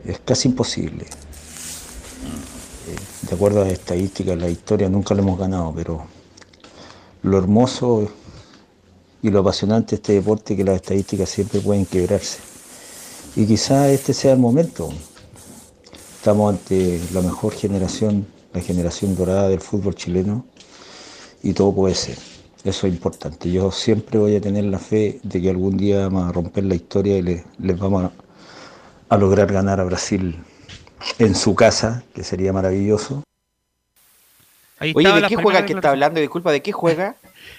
Speaker 17: Es casi imposible. Eh, De acuerdo a las estadísticas, la historia nunca lo hemos ganado, pero lo hermoso y lo apasionante de este deporte es que las estadísticas siempre pueden quebrarse. Y quizá este sea el momento. Estamos ante la mejor generación, la generación dorada del fútbol chileno, y todo puede ser. Eso es importante. Yo siempre voy a tener la fe de que algún día vamos a romper la historia y le- les vamos a lograr ganar a Brasil en su casa, que sería maravilloso.
Speaker 9: Oye, ¿de qué juega el que está hablando? Disculpa, ¿de qué juega?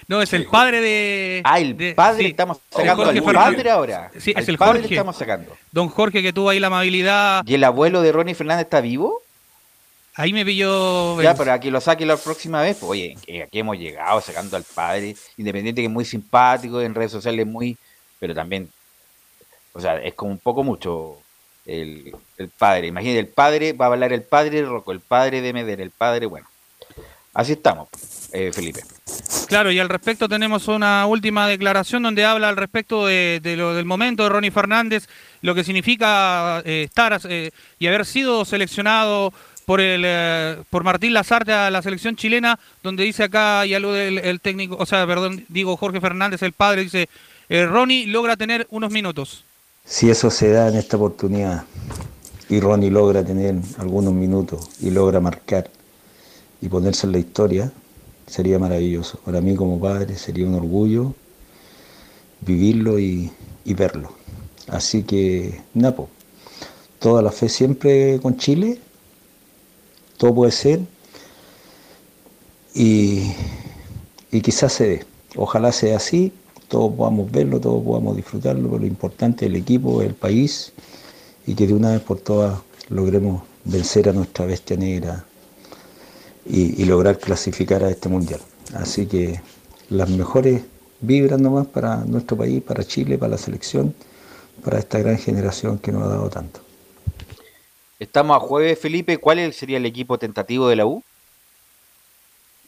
Speaker 4: No, es el padre de.
Speaker 9: Ah, el padre, estamos sacando al padre ahora.
Speaker 4: Sí, es
Speaker 9: Al
Speaker 4: el
Speaker 9: padre
Speaker 4: Jorge.
Speaker 9: estamos sacando.
Speaker 4: Don Jorge, que tuvo ahí la amabilidad.
Speaker 9: ¿Y el abuelo de Ronnie Fernández está vivo?
Speaker 4: Ahí me pilló.
Speaker 9: Ya, pero aquí lo saque la próxima vez. Pues, oye, aquí hemos llegado sacando al padre, independiente que es muy simpático, en redes sociales muy, pero también, o sea, es como un poco mucho el, el padre. Imagínate, el padre, va a hablar el padre de Rocco, el padre de Medellín, el padre, bueno. Así estamos, eh, Felipe.
Speaker 4: Claro, y al respecto tenemos una última declaración donde habla al respecto de, de lo del momento de Ronnie Fernández, lo que significa eh, estar eh, y haber sido seleccionado eh, por Martín Lazarte a la selección chilena, donde dice acá y alude el, técnico, o sea, perdón, digo Jorge Fernández, el padre, dice, eh, Ronnie logra tener unos minutos.
Speaker 17: Si eso se da en esta oportunidad y Ronnie logra tener algunos minutos y logra marcar y ponerse en la historia, sería maravilloso. Para mí como padre sería un orgullo vivirlo y verlo. Así que, Napo, toda la fe siempre con Chile, todo puede ser y, y quizás se dé. Ojalá sea así, todos podamos verlo, todos podamos disfrutarlo, pero lo importante es el equipo, el país y que de una vez por todas logremos vencer a nuestra bestia negra y, y lograr clasificar a este mundial. Así que las mejores vibras nomás para nuestro país, para Chile, para la selección, para esta gran generación que nos ha dado tanto.
Speaker 9: Estamos a jueves, Felipe. ¿Cuál sería el equipo tentativo de la U?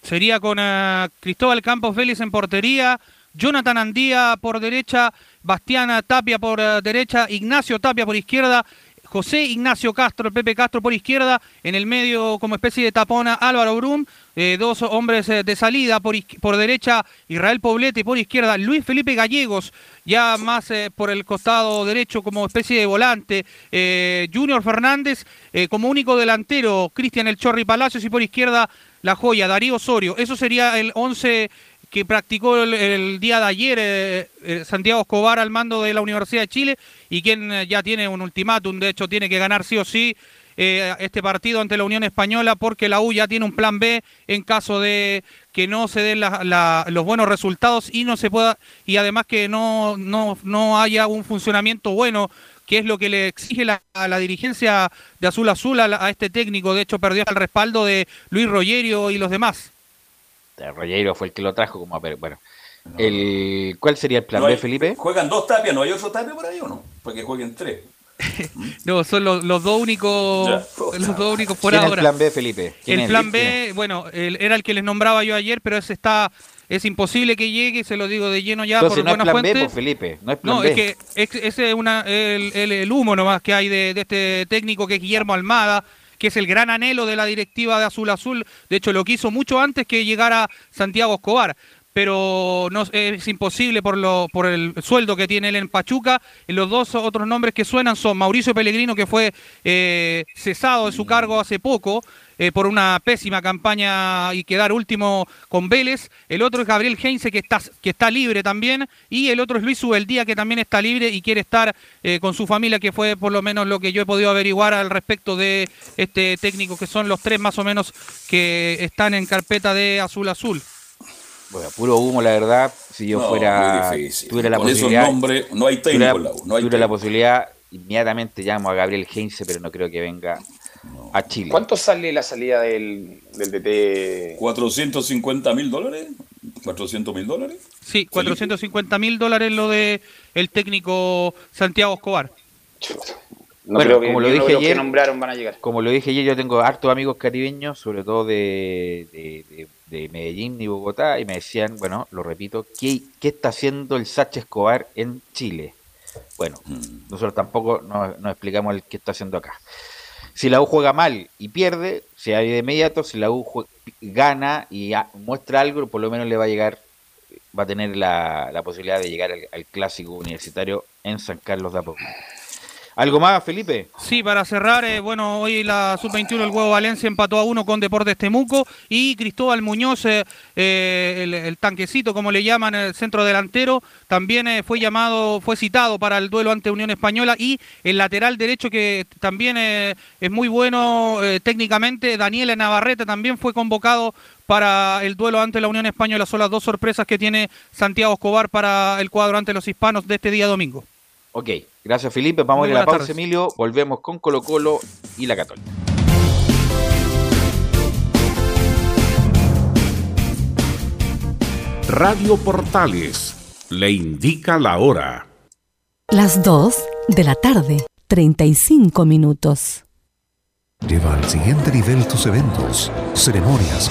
Speaker 4: Sería con eh, Cristóbal Campos Vélez en portería, Jonathan Andía por derecha, Bastiana Tapia por eh, derecha, Ignacio Tapia por izquierda, José Ignacio Castro, el Pepe Castro por izquierda, en el medio como especie de tapona Álvaro Brum, eh, dos hombres eh, de salida por, por derecha, Israel Poblete por izquierda, Luis Felipe Gallegos ya más eh, por el costado derecho como especie de volante, Junior Fernández como único delantero, Cristian El Chorri Palacios y por izquierda la joya, Darío Osorio. Eso sería el 11 que practicó el, día de ayer eh, eh, Santiago Escobar al mando de la Universidad de Chile y quien eh, ya tiene un ultimátum, de hecho tiene que ganar sí o sí este partido ante la Unión Española porque la U ya tiene un plan B en caso de que no se den los buenos resultados y no se pueda y además que no, no, no haya un funcionamiento bueno que es lo que le exige la, dirigencia de Azul Azul a este técnico. De hecho, perdió el respaldo de Luis Rogerio y los demás.
Speaker 9: Rollero fue el que lo trajo como a ver, bueno. El, ¿Cuál sería el plan
Speaker 2: No
Speaker 9: B, Felipe?
Speaker 2: ¿Juegan dos tapias? ¿No hay otro tapia por ahí o no? Para que jueguen tres. [LAUGHS]
Speaker 4: No, son los, los dos únicos, los dos únicos por
Speaker 9: ¿Quién es el
Speaker 4: ahora.
Speaker 9: plan B, Felipe? ¿Quién
Speaker 4: El
Speaker 9: es?
Speaker 4: plan
Speaker 9: ¿Quién
Speaker 4: B, bueno, el- era el que les nombraba yo ayer, pero ese está, es imposible que llegue, se lo digo de lleno ya
Speaker 9: Entonces
Speaker 4: por
Speaker 9: no es plan B, pues, Felipe. No es plan
Speaker 4: No,
Speaker 9: B.
Speaker 4: es que es- ese es una, el, el- el humo nomás que hay de, de este técnico que es Guillermo Almada, que es el gran anhelo de la directiva de Azul Azul. De hecho, lo quiso mucho antes que llegara Santiago Escobar. Pero es imposible por el sueldo que tiene él en Pachuca. Los dos otros nombres que suenan son Mauricio Pellegrino, que fue eh, cesado de su cargo hace poco eh, por una pésima campaña y quedar último con Vélez. El otro es Gabriel Heinze, que está, que está libre también. Y el otro es Luis Ubeldía, que también está libre y quiere estar eh, con su familia, que fue por lo menos lo que yo he podido averiguar al respecto de este técnico, que son los tres más o menos que están en carpeta de Azul Azul.
Speaker 9: Bueno, puro humo, la verdad. Si yo
Speaker 2: No,
Speaker 9: fuera. Tuviera la
Speaker 2: Con
Speaker 9: posibilidad.
Speaker 2: nombres, no hay técnico
Speaker 9: tuviera-
Speaker 2: la no hay
Speaker 9: tuviera la posibilidad, inmediatamente llamo a Gabriel Heinze, pero no creo que venga a Chile.
Speaker 8: ¿Cuánto sale la salida del, del DT?
Speaker 2: 450 mil dólares. 400 mil dólares.
Speaker 4: Sí, 450 mil dólares lo de el técnico Santiago Escobar.
Speaker 8: No
Speaker 9: Bueno,
Speaker 8: creo que
Speaker 9: como lo dije
Speaker 8: que
Speaker 9: ayer,
Speaker 8: nombraron van a llegar.
Speaker 9: Como lo dije ayer, yo tengo hartos amigos caribeños, sobre todo de, de, de- de Medellín y Bogotá, y me decían, bueno, lo repito, ¿qué, qué está haciendo el Sacha Escobar en Chile? Bueno, nosotros tampoco nos, nos explicamos el qué está haciendo acá. Si la U juega mal y pierde, se va de inmediato. Si la U jue- gana y muestra algo, por lo menos le va a llegar, va a tener la, la posibilidad de llegar al, al clásico universitario en San Carlos de Apoquindo. ¿Algo más, Felipe?
Speaker 4: Sí, para cerrar, eh, bueno, hoy la Sub-21 el Huevo Valencia empató a uno con Deportes Temuco y Cristóbal Muñoz, eh, eh, el, el, tanquecito, como le llaman, el centro delantero, también fue llamado, fue citado para el duelo ante Unión Española y el lateral derecho que también es muy bueno técnicamente, Daniela Navarrete también fue convocado para el duelo ante la Unión Española. Son las dos sorpresas que tiene Santiago Escobar para el cuadro ante los hispanos de este día domingo.
Speaker 9: Ok, gracias Felipe. Vamos a ir a la pausa, tardes. Emilio. Volvemos con Colo Colo y la Católica.
Speaker 11: Radio Portales le indica la hora.
Speaker 12: Las 2 de la tarde, 35 minutos.
Speaker 18: Lleva al siguiente nivel tus eventos, ceremonias,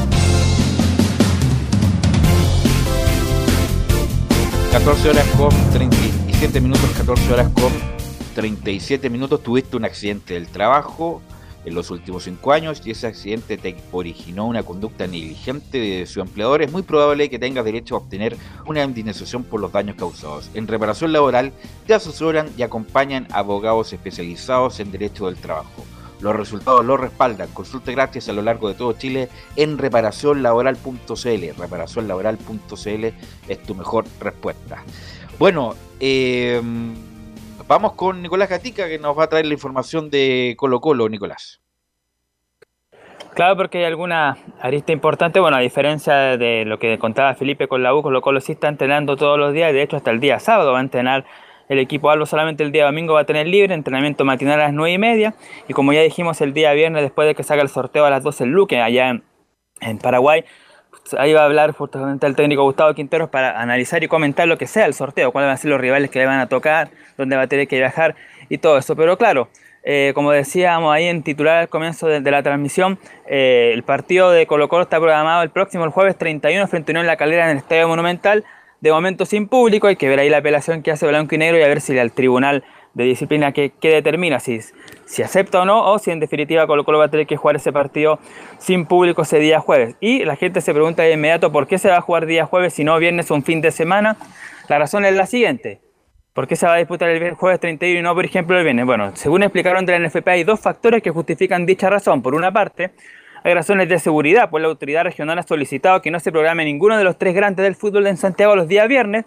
Speaker 9: 14 horas con 37 minutos, 14 horas con 37 minutos. Tuviste un accidente del trabajo en los últimos 5 años y ese accidente te originó una conducta negligente de su empleador. Es muy probable que tengas derecho a obtener una indemnización por los daños causados. En reparación laboral te asesoran y acompañan abogados especializados en derecho del trabajo. Los resultados los respaldan. Consulte gratis a lo largo de todo Chile en reparacionlaboral.cl. Reparacionlaboral.cl es tu mejor respuesta. Bueno, eh, vamos con Nicolás Gatica que nos va a traer la información de Colo Colo, Nicolás.
Speaker 3: Claro, porque hay alguna arista importante. Bueno, a diferencia de lo que contaba Felipe con la U, Colo Colo sí está entrenando todos los días. De hecho, hasta el día sábado va a entrenar el equipo Albo solamente el día domingo va a tener libre, entrenamiento matinal a las 9 y media. Y como ya dijimos, el día viernes, después de que salga el sorteo a las 12 el Luque, allá en, en Paraguay, ahí va a hablar justamente el técnico Gustavo Quinteros para analizar y comentar lo que sea el sorteo, cuáles van a ser los rivales que le van a tocar, dónde va a tener que viajar y todo eso. Pero claro, eh, como decíamos ahí en titular al comienzo de, de la transmisión, eh, el partido de Colo Colo está programado el próximo, el jueves 31, frente a Unión La Calera en el Estadio Monumental de momento sin público, hay que ver ahí la apelación que hace Blanco y Negro y a ver si el tribunal de disciplina que, que determina si, si acepta o no, o si en definitiva Colo Colo va a tener que jugar ese partido sin público ese día jueves. Y la gente se pregunta de inmediato por qué se va a jugar día jueves si no viernes o un fin de semana. La razón es la siguiente. ¿Por qué se va a disputar el jueves 31 y no, por ejemplo, el viernes? Bueno, según explicaron de la NFP, hay dos factores que justifican dicha razón. Por una parte, hay razones de seguridad, pues la autoridad regional ha solicitado que no se programe ninguno de los tres grandes del fútbol en Santiago los días viernes.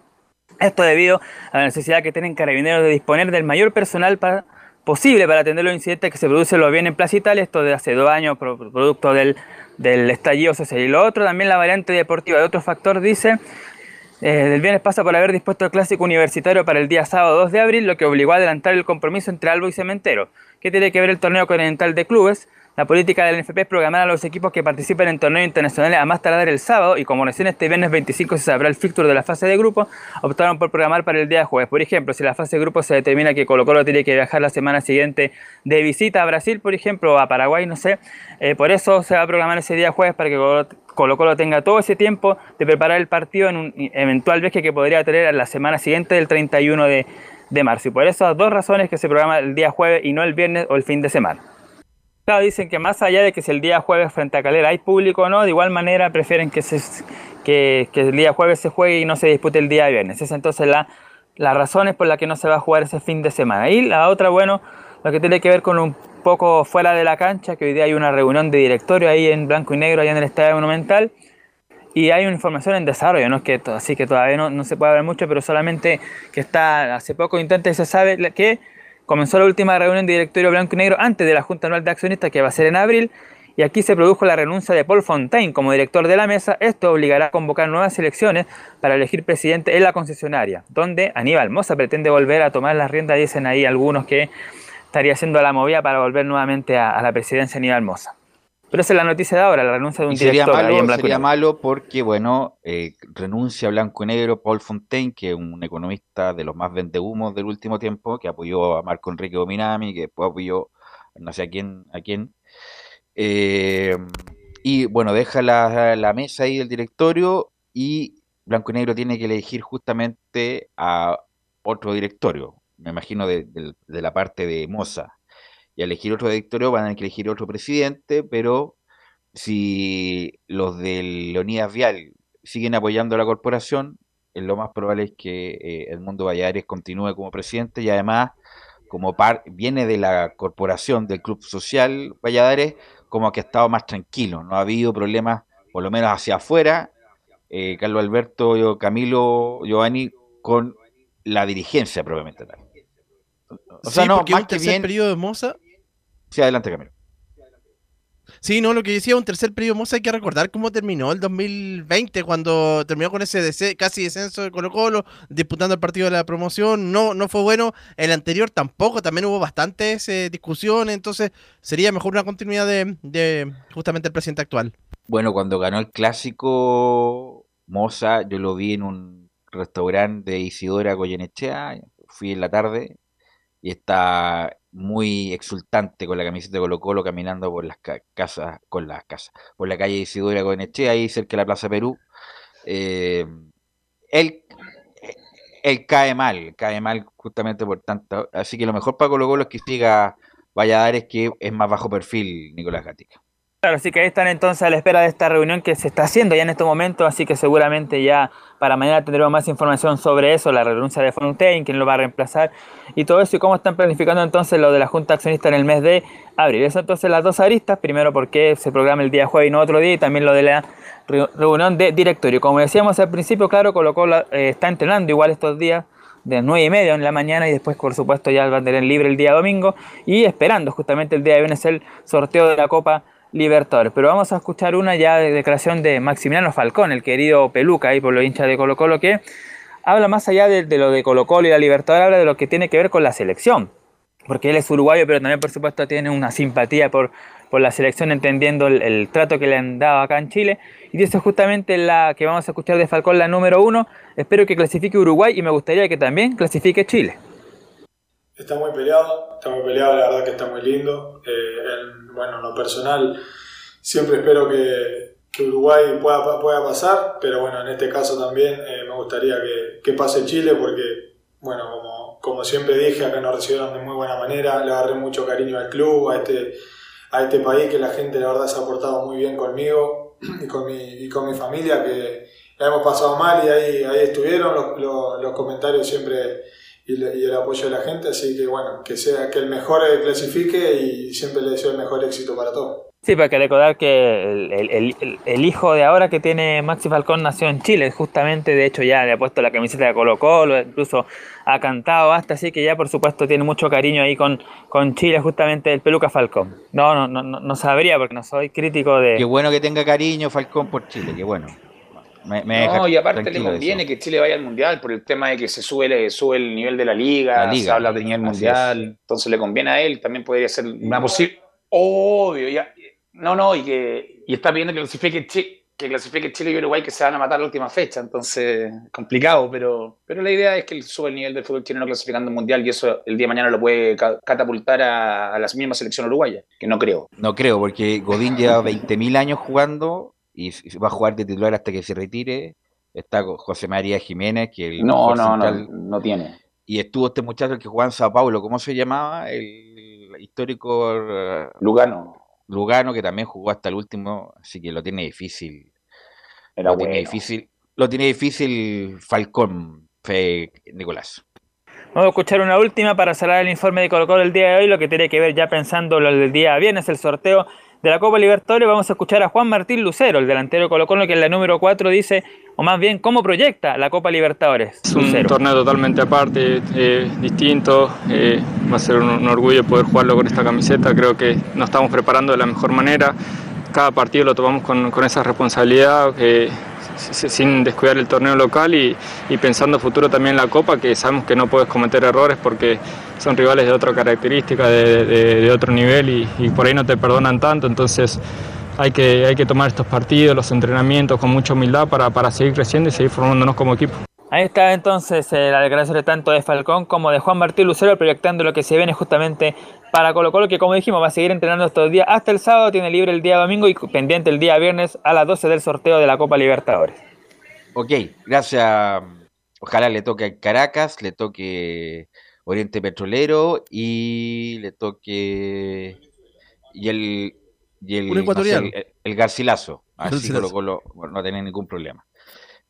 Speaker 3: Esto debido a la necesidad que tienen carabineros de disponer del mayor personal posible para atender los incidentes que se producen los bienes en Plaza Italia, esto de hace dos años, producto del, del estallido social. Y lo otro, también la variante deportiva. De otro factor dice, eh, del viernes pasa por haber dispuesto el clásico universitario para el día sábado 2 de abril, lo que obligó a adelantar el compromiso entre Albo y Cementero. ¿Qué tiene que ver el torneo continental de clubes? La política del NFP es programar a los equipos que participen en torneos internacionales a más tardar el sábado y como recién este viernes 25 se sabrá el fixture de la fase de grupo, optaron por programar para el día jueves. Por ejemplo, si la fase de grupo se determina que Colo Colo tiene que viajar la semana siguiente de visita a Brasil, por ejemplo, o a Paraguay, no sé, eh, por eso se va a programar ese día jueves para que Colo Colo tenga todo ese tiempo de preparar el partido en un eventual viaje que podría tener la semana siguiente del 31 de, de marzo. Y por esas dos razones que se programa el día jueves y no el viernes o el fin de semana. Claro, dicen que más allá de que si el día jueves frente a Calera hay público o no, de igual manera prefieren que, se, que, que, el día jueves se juegue y no se dispute el día viernes. Esa es entonces la, las razones por las que no se va a jugar ese fin de semana. Y la otra, bueno, lo que tiene que ver con un poco fuera de la cancha, que hoy día hay una reunión de directorio ahí en blanco y negro, allá en el Estadio Monumental, y hay una información en desarrollo, no es que así que todavía no, no se puede ver mucho, pero solamente que está hace poco intenta y se sabe que comenzó la última reunión de directorio blanco y negro antes de la Junta Anual de Accionistas que va a ser en abril y aquí se produjo la renuncia de Paul Fontaine como director de la mesa. Esto obligará a convocar nuevas elecciones para elegir presidente en la concesionaria, donde Aníbal Mosa pretende volver a tomar las riendas, dicen ahí algunos que estaría haciendo la movida para volver nuevamente a, a la presidencia Aníbal Mosa. Pero esa es la noticia de ahora, la renuncia de un
Speaker 9: y sería
Speaker 3: director.
Speaker 9: malo,
Speaker 3: en blanco y
Speaker 9: sería
Speaker 3: negro.
Speaker 9: malo porque, bueno, eh, renuncia a blanco y negro Paul Fontaine, que es un economista de los más vendehumos del último tiempo, que apoyó a Marco Enrique Dominami, que después apoyó no sé a quién, a quién. Eh, y bueno, deja la, la mesa ahí del directorio y Blanco y Negro tiene que elegir justamente a otro directorio, me imagino de, de- de la parte de Moza. Y al elegir otro directorio van a elegir otro presidente, pero si los de Leonidas Vial siguen apoyando a la corporación, lo más probable es que eh, Edmundo Valladares continúe como presidente y además, como par- viene de la corporación del Club Social Valladares, como que ha estado más tranquilo, no ha habido problemas, por lo menos hacia afuera, eh, Carlos Alberto, yo- Camilo, Giovanni, con la dirigencia propiamente tal. O sea,
Speaker 7: Sí,
Speaker 9: no, más que bien.
Speaker 7: periodo de Moza.
Speaker 9: Sí, adelante, Camilo.
Speaker 7: Sí, no, lo que decía, un tercer periodo Moza, hay que recordar cómo terminó el 2020, cuando terminó con ese dese- casi descenso de Colo Colo, disputando el partido de la promoción, no, no fue bueno, el anterior tampoco, también hubo bastantes eh, discusiones, entonces sería mejor una continuidad de, de justamente el presidente actual.
Speaker 9: Bueno, cuando ganó el clásico Moza, yo lo vi en un restaurante de Isidora Goyenechea, fui en la tarde y está muy exultante con la camiseta de Colo Colo caminando por las ca- casas, con las casas, por la calle Isidora Goyenechea, ahí cerca de la Plaza Perú. Eh, él, él cae mal, cae mal justamente por tanto. Así que lo mejor para Colo Colo es que siga Valladares, que es más bajo perfil Nicolás Gatica.
Speaker 3: Claro, así que ahí están entonces a la espera de esta reunión que se está haciendo ya en este momento, así que seguramente ya para mañana tendremos más información sobre eso, la renuncia de Fontaine, quién lo va a reemplazar y todo eso y cómo están planificando entonces lo de la Junta Accionista en el mes de abril. Eso entonces las dos aristas, primero porque se programa el día jueves y no otro día y también lo de la re- reunión de directorio. Como decíamos al principio, claro, Colo Colo eh, está entrenando igual estos días de 9 y media en la mañana y después por supuesto ya a tener libre el día domingo y esperando justamente el día de viernes el sorteo de la Copa Libertadores. Pero vamos a escuchar una ya de declaración de Maximiliano Falcón, el querido Peluca ahí por los hinchas de Colo Colo, que habla más allá de, lo de Colo Colo y la Libertadores, habla de lo que tiene que ver con la selección. Porque él es uruguayo, pero también por supuesto tiene una simpatía por, por la selección, entendiendo el, trato que le han dado acá en Chile. Y dice justamente la que vamos a escuchar de Falcón, la número uno. Espero que clasifique Uruguay y me gustaría que también clasifique Chile.
Speaker 19: Está muy peleado, está muy peleado, la verdad que está muy lindo. Eh, bueno, en lo personal, siempre espero que, Uruguay pueda, pueda pasar, pero bueno, en este caso también eh, me gustaría que, que pase Chile porque, bueno, como, como siempre dije, acá nos recibieron de muy buena manera, le agarré mucho cariño al club, a este, a este país, que la gente la verdad se ha portado muy bien conmigo [CLEARS THROAT] y con mi, y con mi familia, que la hemos pasado mal y ahí, ahí estuvieron los, los comentarios siempre y, le- y el apoyo de la gente, así que bueno, que sea que el mejor eh, clasifique y siempre le deseo el mejor éxito para todos.
Speaker 3: Sí, para que recordar que el, el- el- hijo de ahora que tiene Maxi Falcón nació en Chile, justamente, de hecho ya le ha puesto la camiseta de Colo Colo, incluso ha cantado hasta, así que ya por supuesto tiene mucho cariño ahí con, con Chile, justamente el Peluca Falcón. No, no, no, no, no sabría porque no soy crítico de...
Speaker 9: Qué bueno que tenga cariño Falcón por Chile, qué bueno. Me, me
Speaker 8: No, y aparte le conviene
Speaker 9: eso.
Speaker 8: que Chile vaya al mundial por el tema de que se sube, le- sube el nivel de la liga,
Speaker 9: La liga,
Speaker 8: se habla de nivel mundial, entonces le conviene a él, también podría ser una posible Obvio, ya. No, no, y que y está pidiendo que clasifique, Chi- que clasifique Chile y Uruguay que se van a matar la última fecha, entonces complicado, pero, pero la idea es que él sube el nivel del fútbol chileno clasificando un mundial y eso el día de mañana lo puede ca- catapultar a, a la misma selección uruguaya, que no creo.
Speaker 9: No creo, porque Godín lleva 20.000 años jugando y va a jugar de titular hasta que se retire. Está José María Jiménez, que el
Speaker 8: No, no, no,
Speaker 9: central-
Speaker 8: no tiene.
Speaker 9: Y estuvo este muchacho que jugaba en Sao Paulo, ¿cómo se llamaba? El histórico eh,
Speaker 8: Lugano.
Speaker 9: Lugano, que también jugó hasta el último, así que lo tiene difícil.
Speaker 8: Era
Speaker 9: lo tiene difícil, lo tiene difícil Falcón, Fe Nicolás.
Speaker 3: Vamos a escuchar una última para cerrar el informe de Colo Colo el día de hoy, lo que tiene que ver ya pensando lo del día viernes, el sorteo de la Copa Libertadores. Vamos a escuchar a Juan Martín Lucero, el delantero de Colo Colo, que en la número 4 dice, o más bien, cómo proyecta la Copa Libertadores.
Speaker 20: Es un
Speaker 3: Lucero.
Speaker 20: torneo totalmente aparte, eh, distinto. eh, va a ser un, un orgullo poder jugarlo con esta camiseta. Creo que nos estamos preparando de la mejor manera. Cada partido lo tomamos con, con esa responsabilidad, eh, sin descuidar el torneo local y, y pensando futuro también en la Copa, que sabemos que no puedes cometer errores porque son rivales de otra característica, de, otro nivel y, y por ahí no te perdonan tanto. Entonces hay que, hay que tomar estos partidos, los entrenamientos con mucha humildad para, para seguir creciendo y seguir formándonos como equipo.
Speaker 3: Ahí está entonces eh, la declaración de tanto de Falcón como de Juan Martín Lucero proyectando lo que se viene justamente para Colo Colo, que como dijimos va a seguir entrenando estos días hasta el sábado, tiene libre el día domingo y pendiente el día viernes a las 12 del sorteo de la Copa Libertadores.
Speaker 9: Ok, gracias. Ojalá le toque a Caracas, le toque Oriente Petrolero y le toque y el y el,
Speaker 7: Un ecuatoriano.
Speaker 9: no sé, el, el Garcilaso. [LAUGHS] Así. Colo Colo bueno, no tiene ningún problema.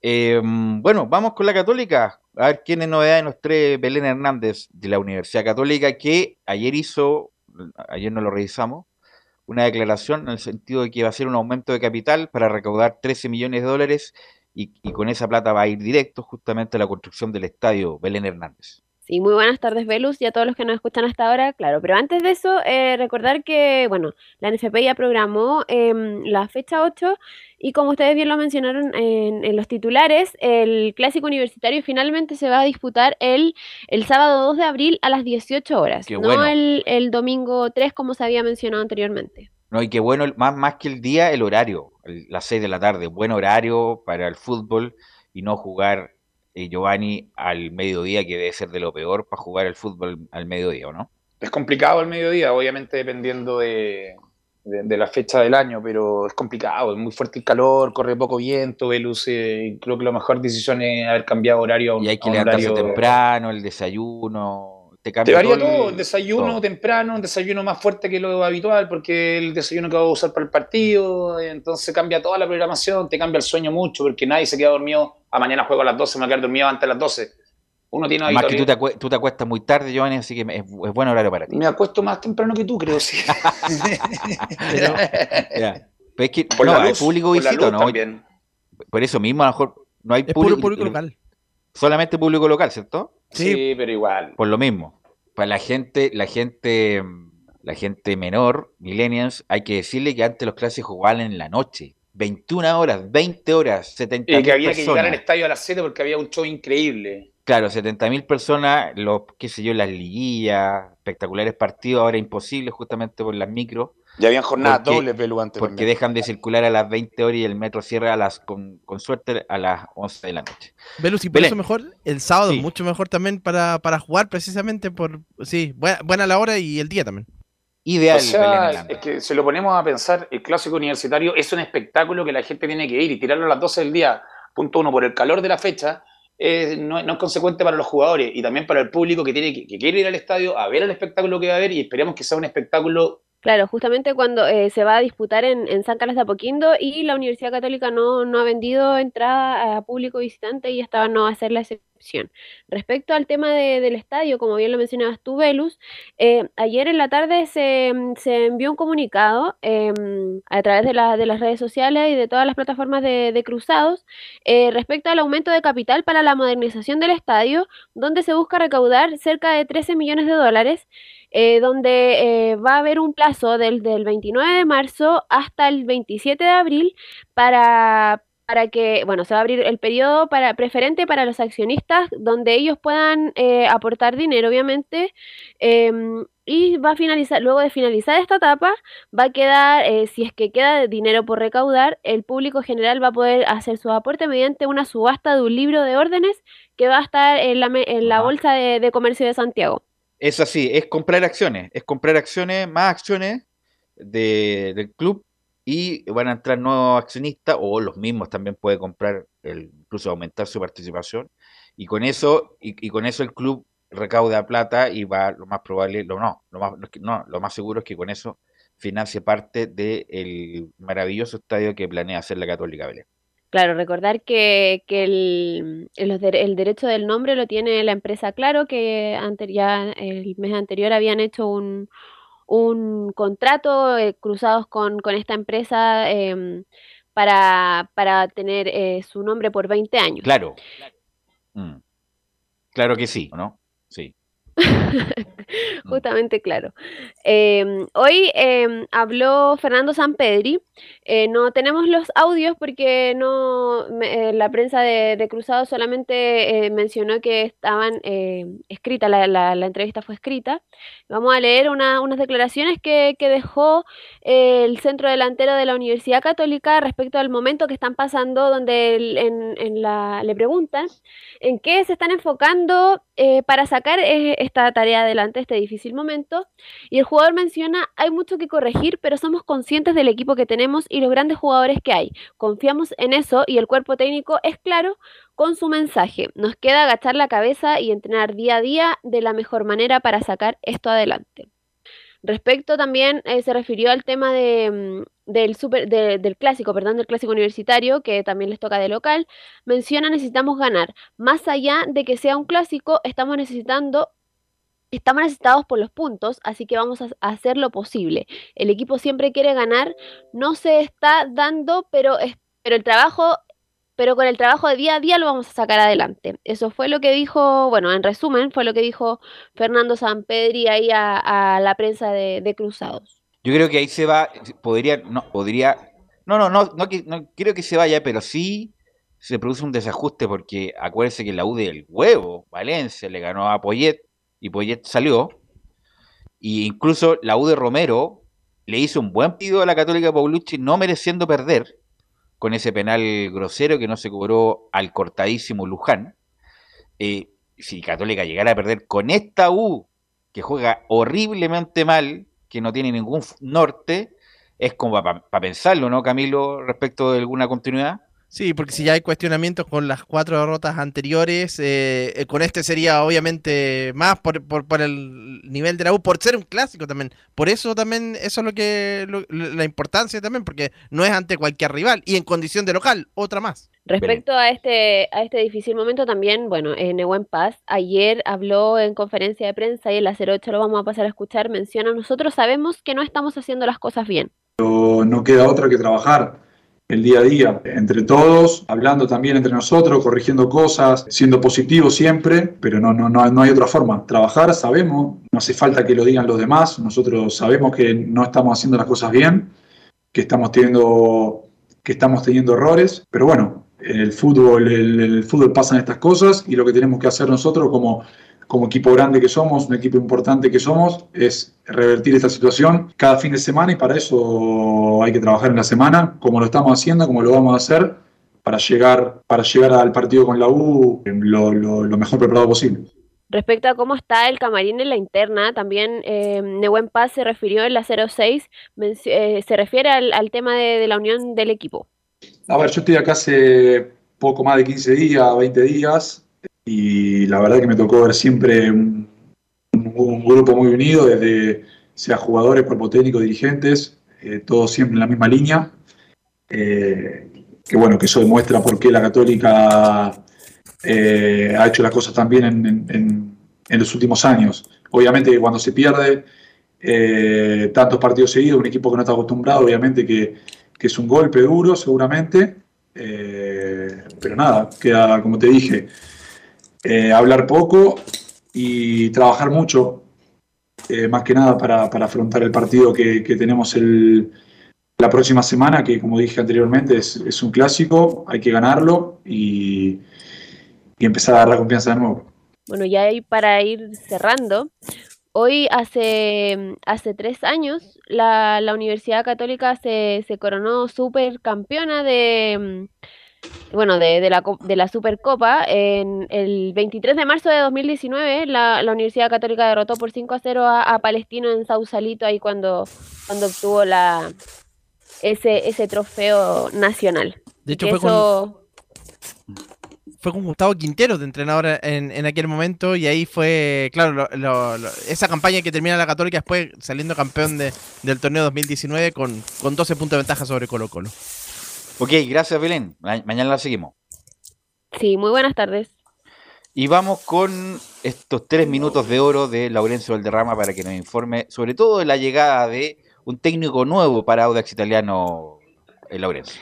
Speaker 9: Eh, bueno, vamos con la Católica. A ver quién es novedad de los tres. Belén Hernández de la Universidad Católica, que ayer hizo, ayer no lo revisamos, una declaración en el sentido de que va a ser un aumento de capital para recaudar 13 millones de dólares y, y con esa plata va a ir directo justamente a la construcción del estadio Belén Hernández.
Speaker 5: Sí, muy buenas tardes, Velus, y a todos los que nos escuchan hasta ahora, claro. Pero antes de eso, eh, recordar que, bueno, la NFP ya programó em, la fecha 8 y como ustedes bien lo mencionaron en, en los titulares, el clásico universitario finalmente se va a disputar el, el sábado 2 de abril a las 18 horas,
Speaker 9: Qué
Speaker 5: no
Speaker 9: bueno.
Speaker 5: el, el domingo 3 como se había mencionado anteriormente.
Speaker 9: No, y qué bueno, el- más, más que el día, el horario, el- las 6 de la tarde, buen horario para el fútbol y no jugar eh, Giovanni al mediodía, que debe ser de lo peor para jugar el fútbol al mediodía, ¿o no?
Speaker 8: Es complicado el mediodía, obviamente dependiendo de, de- de la fecha del año, pero es complicado, es muy fuerte el calor, corre poco viento, Velus, eh, creo que la mejor decisión es haber cambiado horario un,
Speaker 9: Y hay que levantarse
Speaker 8: horario-
Speaker 9: temprano, el desayuno, te
Speaker 8: Te
Speaker 9: cambia
Speaker 8: varía
Speaker 9: todo el-
Speaker 8: todo, el desayuno
Speaker 9: todo.
Speaker 8: temprano, un desayuno más fuerte que lo habitual, porque el desayuno que vas a usar para el partido, entonces cambia toda la programación, te cambia el sueño mucho, porque nadie se queda dormido, a mañana juego a las 12, me voy a quedar dormido antes de las 12. Uno tiene
Speaker 9: Además que tú te, tú te acuestas muy tarde, Giovanni, así que es, es buen horario para ti.
Speaker 8: Me acuesto más temprano que tú, creo, sí. [LAUGHS]
Speaker 9: Pero es que
Speaker 8: Por
Speaker 9: no,
Speaker 8: la
Speaker 9: hay público
Speaker 8: por la
Speaker 9: visita,
Speaker 8: luz
Speaker 9: ¿no?
Speaker 8: también.
Speaker 9: Por eso mismo, a lo mejor no hay
Speaker 7: Es
Speaker 9: público,
Speaker 7: público local.
Speaker 9: solamente público local, ¿cierto?
Speaker 8: Sí. pero igual.
Speaker 9: Por lo mismo. Para la gente, la gente, la gente menor, millennials, hay que decirle que antes los clásicos jugaban en la noche. 21 horas, 20 horas, 70
Speaker 8: Y que había que llegar al estadio a las 7 porque había un show increíble.
Speaker 9: Claro, 70 mil personas, los, qué sé yo, las liguillas, espectaculares partidos, ahora imposible justamente por las micros.
Speaker 8: Ya habían jornadas
Speaker 9: Porque-
Speaker 8: dobles, Pelu, antes
Speaker 9: Porque
Speaker 8: también.
Speaker 9: dejan de circular a las 20 horas y el metro cierra a las, con, con suerte a las 11 de la noche.
Speaker 7: Velus, y por
Speaker 9: Belén.
Speaker 7: eso mejor, el sábado
Speaker 9: Sí.
Speaker 7: es mucho mejor también para, para jugar precisamente por, sí, buena, buena la hora y el día también.
Speaker 9: Ideal,
Speaker 8: O sea,
Speaker 9: Belén
Speaker 8: es que se lo ponemos a pensar, el clásico universitario es un espectáculo que la gente tiene que ir y tirarlo a las 12 del día, punto uno, por el calor de la fecha, eh, no, es consecuente para los jugadores y también para el público que, tiene que, que quiere ir al estadio a ver el espectáculo que va a haber y esperemos que sea un espectáculo
Speaker 5: Claro, justamente cuando eh, se va a disputar en, San Carlos de Apoquindo y la Universidad Católica no, no ha vendido entrada a público visitante y esta no va a ser la excepción. Respecto al tema de- del estadio, como bien lo mencionabas tú, Velus, eh, ayer en la tarde se, se envió un comunicado eh, a través de, de las redes sociales y de todas las plataformas de, de cruzados eh, respecto al aumento de capital para la modernización del estadio, donde se busca recaudar cerca de 13 millones de dólares eh, donde eh, va a haber un plazo del, del 29 de marzo hasta el 27 de abril para, para que, bueno, se va a abrir el periodo para preferente para los accionistas, donde ellos puedan eh, aportar dinero, obviamente, em, y va a finalizar, luego de finalizar esta etapa, va a quedar, eh, si es que queda dinero por recaudar, el público general va a poder hacer su aporte mediante una subasta de un libro de órdenes que va a estar en la, en la bolsa de, de comercio de Santiago.
Speaker 9: Es así, es comprar acciones, es comprar acciones, más acciones de- del club y van a entrar nuevos accionistas o los mismos también puede comprar, incluso aumentar su participación y con eso y, con eso el club recauda plata y va lo más probable, lo no, lo más, no, lo más seguro es que con eso financie parte del maravilloso estadio que planea hacer la Católica Belén.
Speaker 5: Claro, recordar que, que el, el derecho del nombre lo tiene la empresa Claro, que ante- ya el mes anterior habían hecho un, un contrato eh, cruzados con, con esta empresa em, para, para tener eh, su nombre por 20 años.
Speaker 9: Claro. Mm. Claro que sí, ¿no? Sí. [LAUGHS]
Speaker 5: Justamente, claro. Em, hoy em, habló Fernando Sampedri. Eh, no tenemos los audios porque no me- eh, la prensa de, Cruzado solamente eh, mencionó que estaban escritas, la, la- entrevista fue escrita. Vamos a leer una- unas declaraciones que, que dejó el centro delantero de la Universidad Católica respecto al momento que están pasando, donde en, en la, le preguntan en qué se están enfocando para sacar esta tarea adelante, este difícil momento. Y el jugador menciona, hay mucho que corregir, pero somos conscientes del equipo que tenemos y los grandes jugadores que hay. Confiamos en eso y el cuerpo técnico es claro con su mensaje. Nos queda agachar la cabeza y entrenar día a día de la mejor manera para sacar esto adelante. Respecto también eh, se refirió al tema de, mm, del, super, de- del clásico, perdón, del clásico universitario, que también les toca de local. Menciona necesitamos ganar. Más allá de que sea un clásico, estamos necesitando Estamos necesitados por los puntos, así que vamos a hacer lo posible. El equipo siempre quiere ganar, no se está dando, pero, es, pero el trabajo, pero con el trabajo de día a día lo vamos a sacar adelante. Eso fue lo que dijo, bueno, en resumen, fue lo que dijo Fernando Sampedri ahí a, la prensa de, Cruzados.
Speaker 9: Yo creo que ahí se va, podría, no, podría, no, no, no, no, no quiero que se vaya, pero sí se produce un desajuste porque acuérdense que la U del huevo, Valencia, le ganó a Poyet y Poyet salió. Y incluso la U de Romero le hizo un buen partido a la Católica Paulucci, no mereciendo perder con ese penal grosero que no se cobró al cortadísimo Luján. Eh, si Católica llegara a perder con esta U, que juega horriblemente mal, que no tiene ningún norte, es como para pensarlo, ¿no, Camilo, respecto de alguna continuidad?
Speaker 7: Sí, porque si ya hay cuestionamientos con las cuatro derrotas anteriores, eh, eh, con este sería obviamente más por, por, por el nivel de la U, por ser un clásico también. Por eso también, eso es lo que, lo- la importancia también, porque no es ante cualquier rival y en condición de local, otra más.
Speaker 5: Respecto a este, a este difícil momento también, bueno, en Nehuen Paz ayer habló en conferencia de prensa y en la 08 lo vamos a pasar a escuchar, menciona, nosotros sabemos que no estamos haciendo las cosas bien.
Speaker 21: Pero no queda otra que trabajar el día a día, entre todos, hablando también entre nosotros, corrigiendo cosas, siendo positivos siempre, pero no, no, no, no hay otra forma. Trabajar, sabemos, no hace falta que lo digan los demás, nosotros sabemos que no estamos haciendo las cosas bien, que estamos teniendo, que estamos teniendo errores, pero bueno, en el fútbol, el fútbol pasan estas cosas y lo que tenemos que hacer nosotros como, como equipo grande que somos, un equipo importante que somos, es revertir esta situación cada fin de semana y para eso hay que trabajar en la semana, como lo estamos haciendo, como lo vamos a hacer, para llegar, para llegar al partido con la U eh, lo, lo- lo mejor preparado posible.
Speaker 5: Respecto a cómo está el camarín en la interna, también eh, Nehuen Paz se refirió en la 06, menci- eh, se refiere al, al tema de, de la unión del equipo.
Speaker 21: A ver, yo estoy acá hace poco más de 15 días, 20 días, y la verdad que me tocó ver siempre un, grupo muy unido, desde sea jugadores, cuerpo técnico, dirigentes, eh, todos siempre en la misma línea. Eh, que bueno, que eso demuestra por qué la Católica eh, ha hecho las cosas tan bien en, en- en- los últimos años. Obviamente que cuando se pierde eh, tantos partidos seguidos, un equipo que no está acostumbrado, obviamente que, que es un golpe duro seguramente, pero nada, queda, como te dije, eh, hablar poco y trabajar mucho, eh, más que nada para, para afrontar el partido que, que tenemos el, la próxima semana, que como dije anteriormente, es, es un clásico, hay que ganarlo y, y empezar a dar la confianza de nuevo.
Speaker 5: Bueno, ya para ir cerrando, hoy hace, hace tres años la, la Universidad Católica se, se coronó supercampeona de, bueno, de, de la, de la Supercopa. En el 23 de marzo de 2019 la, la Universidad Católica derrotó por 5 a 0 a, a Palestino en Sausalito ahí cuando, cuando obtuvo la, ese, ese trofeo nacional.
Speaker 7: De hecho, fue con- Fue con Gustavo Quintero de entrenador en, en aquel momento y ahí fue, claro, lo- lo- lo- esa campaña que termina la Católica después saliendo campeón de- del torneo 2019 con, con 12 puntos de ventaja sobre Colo Colo.
Speaker 9: Ok, gracias Belén. Ma- mañana la seguimos.
Speaker 5: Sí, muy buenas tardes.
Speaker 9: Y vamos con estos tres minutos de oro de Laurencio Valderrama para que nos informe sobre todo de la llegada de un técnico nuevo para Audax Italiano, el Laurencio.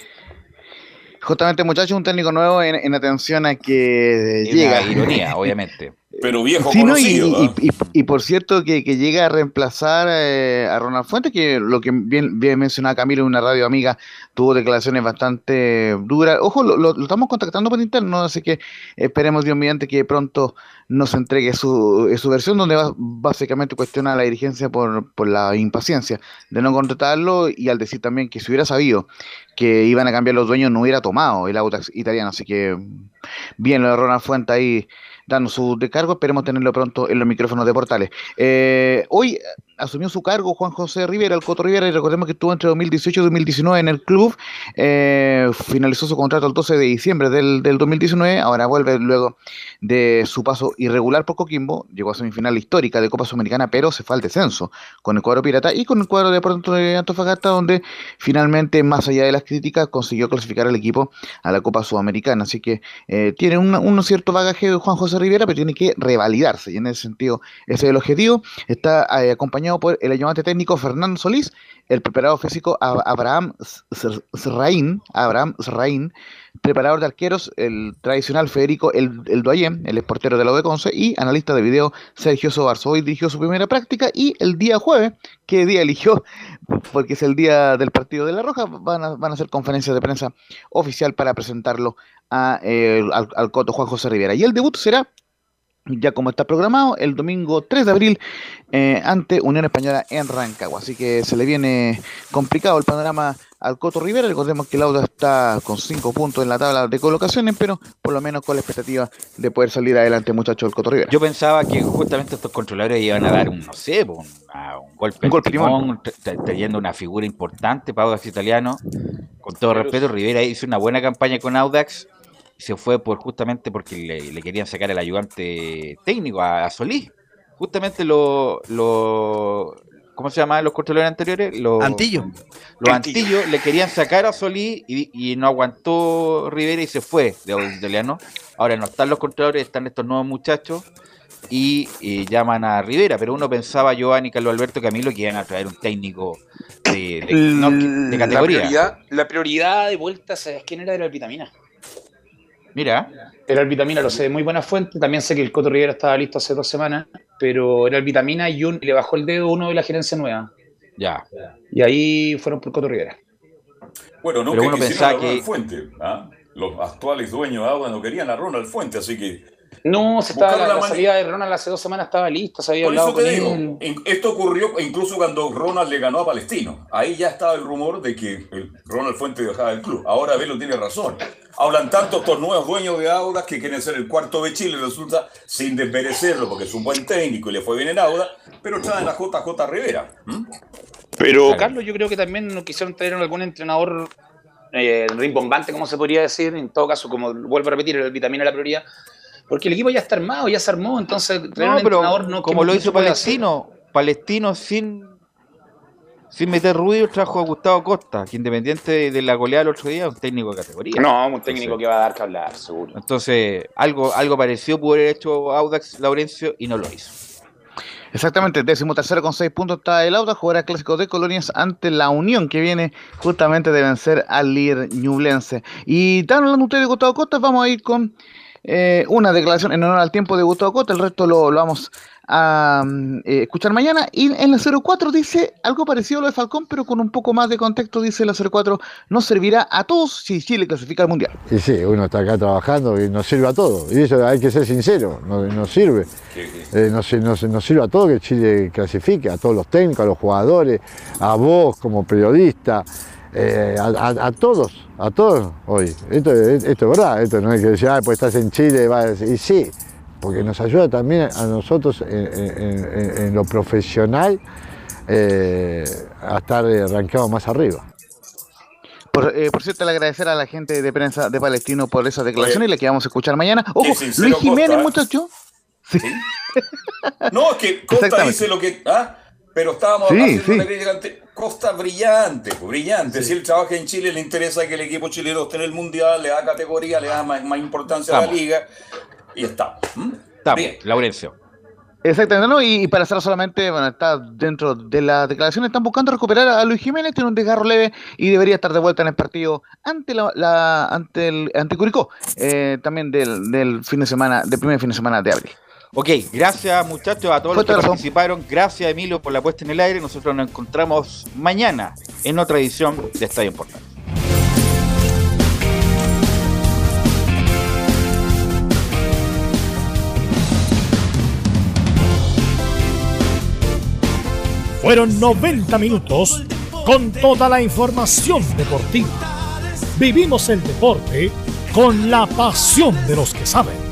Speaker 6: Justamente, muchachos, un técnico nuevo en, en atención a que
Speaker 9: Es
Speaker 6: llega.
Speaker 9: una ironía, obviamente.
Speaker 2: Pero viejo
Speaker 6: Sí, ¿no? y,
Speaker 2: conocido.
Speaker 6: y- y- y por cierto que, que llega a reemplazar eh, a Ronald Fuentes, que lo que bien, bien mencionaba Camilo en una radio amiga, tuvo declaraciones bastante duras. Ojo, lo, lo- lo estamos contactando por interno, así que esperemos Dios mediante que pronto nos entregue su, eh, su versión, donde va- básicamente cuestiona a la dirigencia por, por la impaciencia de no contratarlo y al decir también que si hubiera sabido que iban a cambiar los dueños no hubiera tomado el Audax italiano, así que bien lo de Ronald Fuentes ahí dando su descargo, esperemos tenerlo pronto en los micrófonos de portales. Eh, hoy eh, asumió su cargo Juan José Rivera, el Coto Rivera, y recordemos que estuvo entre 2018 y 2019 en el club, eh, finalizó su contrato el 12 de diciembre del, del 2019, ahora vuelve luego de su paso irregular por Coquimbo, llegó a semifinal histórica de Copa Sudamericana, pero se fue al descenso con el cuadro Pirata y con el cuadro de pronto de Antofagasta, donde finalmente, más allá de las críticas, consiguió clasificar al equipo a la Copa Sudamericana. Así que tiene un, un cierto bagaje de Juan José Rivera, pero tiene que revalidarse. Y en ese sentido, ese es el objetivo. Está eh, acompañado por el ayudante técnico Fernando Solís, el preparador físico Ab- Abraham Serraín, Abraham Serraín, preparador de arqueros, el tradicional Federico El, el Doyen, el portero de la de Conce, y analista de video Sergio Sobarzo. Hoy dirigió su primera práctica y el día jueves, ¿qué día eligió? [LAUGHS] Porque es el día del partido de La Roja, van a, van a hacer conferencias de prensa oficial para presentarlo a, eh, al, al Coto Juan José Rivera. Y el debut será ya como está programado, el domingo 3 de abril eh, ante Unión Española en Rancagua. Así que se le viene complicado el panorama al Coto Rivera. Recordemos que el Auda está con 5 puntos en la tabla de colocaciones, pero por lo menos con la expectativa de poder salir adelante, muchachos, del Coto Rivera.
Speaker 9: Yo pensaba que justamente estos controladores iban a dar un, no sé, un, a- un golpe,
Speaker 6: Un
Speaker 9: al
Speaker 6: golpe
Speaker 9: timón, trayendo una figura importante para Audax Italiano. Con todo respeto, Rivera hizo una buena campaña con Audax se fue por justamente porque le, le querían sacar el ayudante técnico a, a Solís. Justamente lo, lo ¿cómo se llamaban los controladores anteriores? Los,
Speaker 7: Antillo.
Speaker 9: Los Antillos le querían sacar a Solís y, y no aguantó Rivera y se fue de Audax Italiano. Ahora no están los controladores, están estos nuevos muchachos y, y llaman a Rivera, pero uno pensaba, Giovanni, Carlos Alberto Camilo, que iban a traer un técnico de, de- no, de
Speaker 8: La
Speaker 9: categoría.
Speaker 8: prioridad, la prioridad de vuelta, ¿sabes quién era? Era el Vitamina.
Speaker 9: Mira,
Speaker 8: Era el Vitamina, lo sé de muy buena fuente. También sé que el Coto Rivera estaba listo hace dos semanas, pero era el Vitamina y, un, y le bajó el dedo uno de la gerencia nueva.
Speaker 9: ya.
Speaker 8: Y ahí fueron por Coto Rivera.
Speaker 2: Bueno, no
Speaker 9: Pero
Speaker 2: que
Speaker 9: uno pensaba que-
Speaker 2: Fuente. ¿ah? Los actuales dueños de Agua no querían a Ronald Fuente, así que.
Speaker 8: No, se estaba, la,
Speaker 2: la
Speaker 8: la salida de Ronald hace dos semanas estaba lista, se había
Speaker 2: Por
Speaker 8: hablado
Speaker 2: eso te
Speaker 8: con
Speaker 2: digo,
Speaker 8: él.
Speaker 2: esto ocurrió incluso cuando Ronald le ganó a Palestino. Ahí ya estaba el rumor de que el Ronald Fuente dejaba el club. Ahora Velo tiene razón. Hablan tanto estos nuevos dueños de Auda que quieren ser el cuarto de Chile, resulta, sin desmerecerlo, porque es un buen técnico y le fue bien en Auda, pero traen a JJ Rivera.
Speaker 8: Pero
Speaker 2: Claro.
Speaker 8: Carlos, yo creo que también no quisieron traer a algún entrenador eh, rimbombante, como se podría decir, en todo caso, como vuelvo a repetir, el vitamina la prioridad, porque el equipo ya está armado, ya se armó, entonces traer
Speaker 9: No,
Speaker 8: un
Speaker 9: pero
Speaker 8: entrenador no
Speaker 9: como
Speaker 8: ¿qué-
Speaker 9: lo hizo
Speaker 8: hacer?
Speaker 9: Palestino, Palestino sin, sin meter ruido trajo a Gustavo Costa, que independiente de, la goleada el otro día, un técnico de categoría.
Speaker 8: No, un técnico que va a dar que hablar, seguro.
Speaker 9: Entonces, algo, algo parecido pudo haber hecho Audax Laurencio y no lo hizo.
Speaker 6: Exactamente, décimo tercero con seis puntos está el Auda, jugará clásico de colonias ante la Unión que viene justamente de vencer al líder ñublense. Y están hablando ustedes de Gustavo Costa, vamos a ir con eh, una declaración en honor al tiempo de Gustavo Costa, el resto lo, lo vamos a mm, eh, escuchar mañana. Y en la 04 dice algo parecido a lo de Falcón, pero con un poco más de contexto. Dice la 04, nos servirá a todos si Chile clasifica al Mundial.
Speaker 22: Y sí, uno está acá trabajando y nos sirve a todo. Y eso hay que ser sincero, nos, nos sirve. Eh, nos, nos- nos sirve a todo que Chile clasifique, a todos los técnicos, a los jugadores, a vos como periodista, eh, a, a- a todos, a todos hoy. Esto, es- esto es verdad, esto no es que decir, ah, pues estás en Chile, va a decir", y sí, porque nos ayuda también a nosotros en, en- en- en lo profesional eh, a estar eh, rankeados más arriba.
Speaker 6: Por, eh, por cierto, le agradecer a la gente de prensa de Palestino por esa declaración y la que vamos a escuchar mañana. Ojo, Luis Jiménez, muchacho.
Speaker 2: No, es que Costa
Speaker 6: Exactamente.
Speaker 2: dice lo que. ¿ah? Pero estábamos
Speaker 6: Sí,
Speaker 2: haciendo
Speaker 6: sí.
Speaker 2: una crítica ante Costa brillante, pues, brillante. Si él trabaja en Chile, le interesa que el equipo chileno esté en el mundial, le da categoría, le da más, más importancia a la liga. Y está. ¿Mm?
Speaker 9: Estamos,
Speaker 2: Bien.
Speaker 9: Laurencio.
Speaker 6: Exactamente, ¿no? Y, y para cerrar solamente, bueno, está dentro de la declaración, están buscando recuperar a Luis Jiménez, tiene un desgarro leve y debería estar de vuelta en el partido ante la, la- ante el ante Curicó, eh, también del, del fin de semana, del primer fin de semana de abril.
Speaker 9: Ok, gracias muchachos a todos los que participaron. Gracias Emilio por la puesta en el aire. Nosotros nos encontramos mañana en otra edición de Estadio en Portal.
Speaker 1: Fueron 90 minutos con toda la información deportiva. Vivimos el deporte con la pasión de los que saben.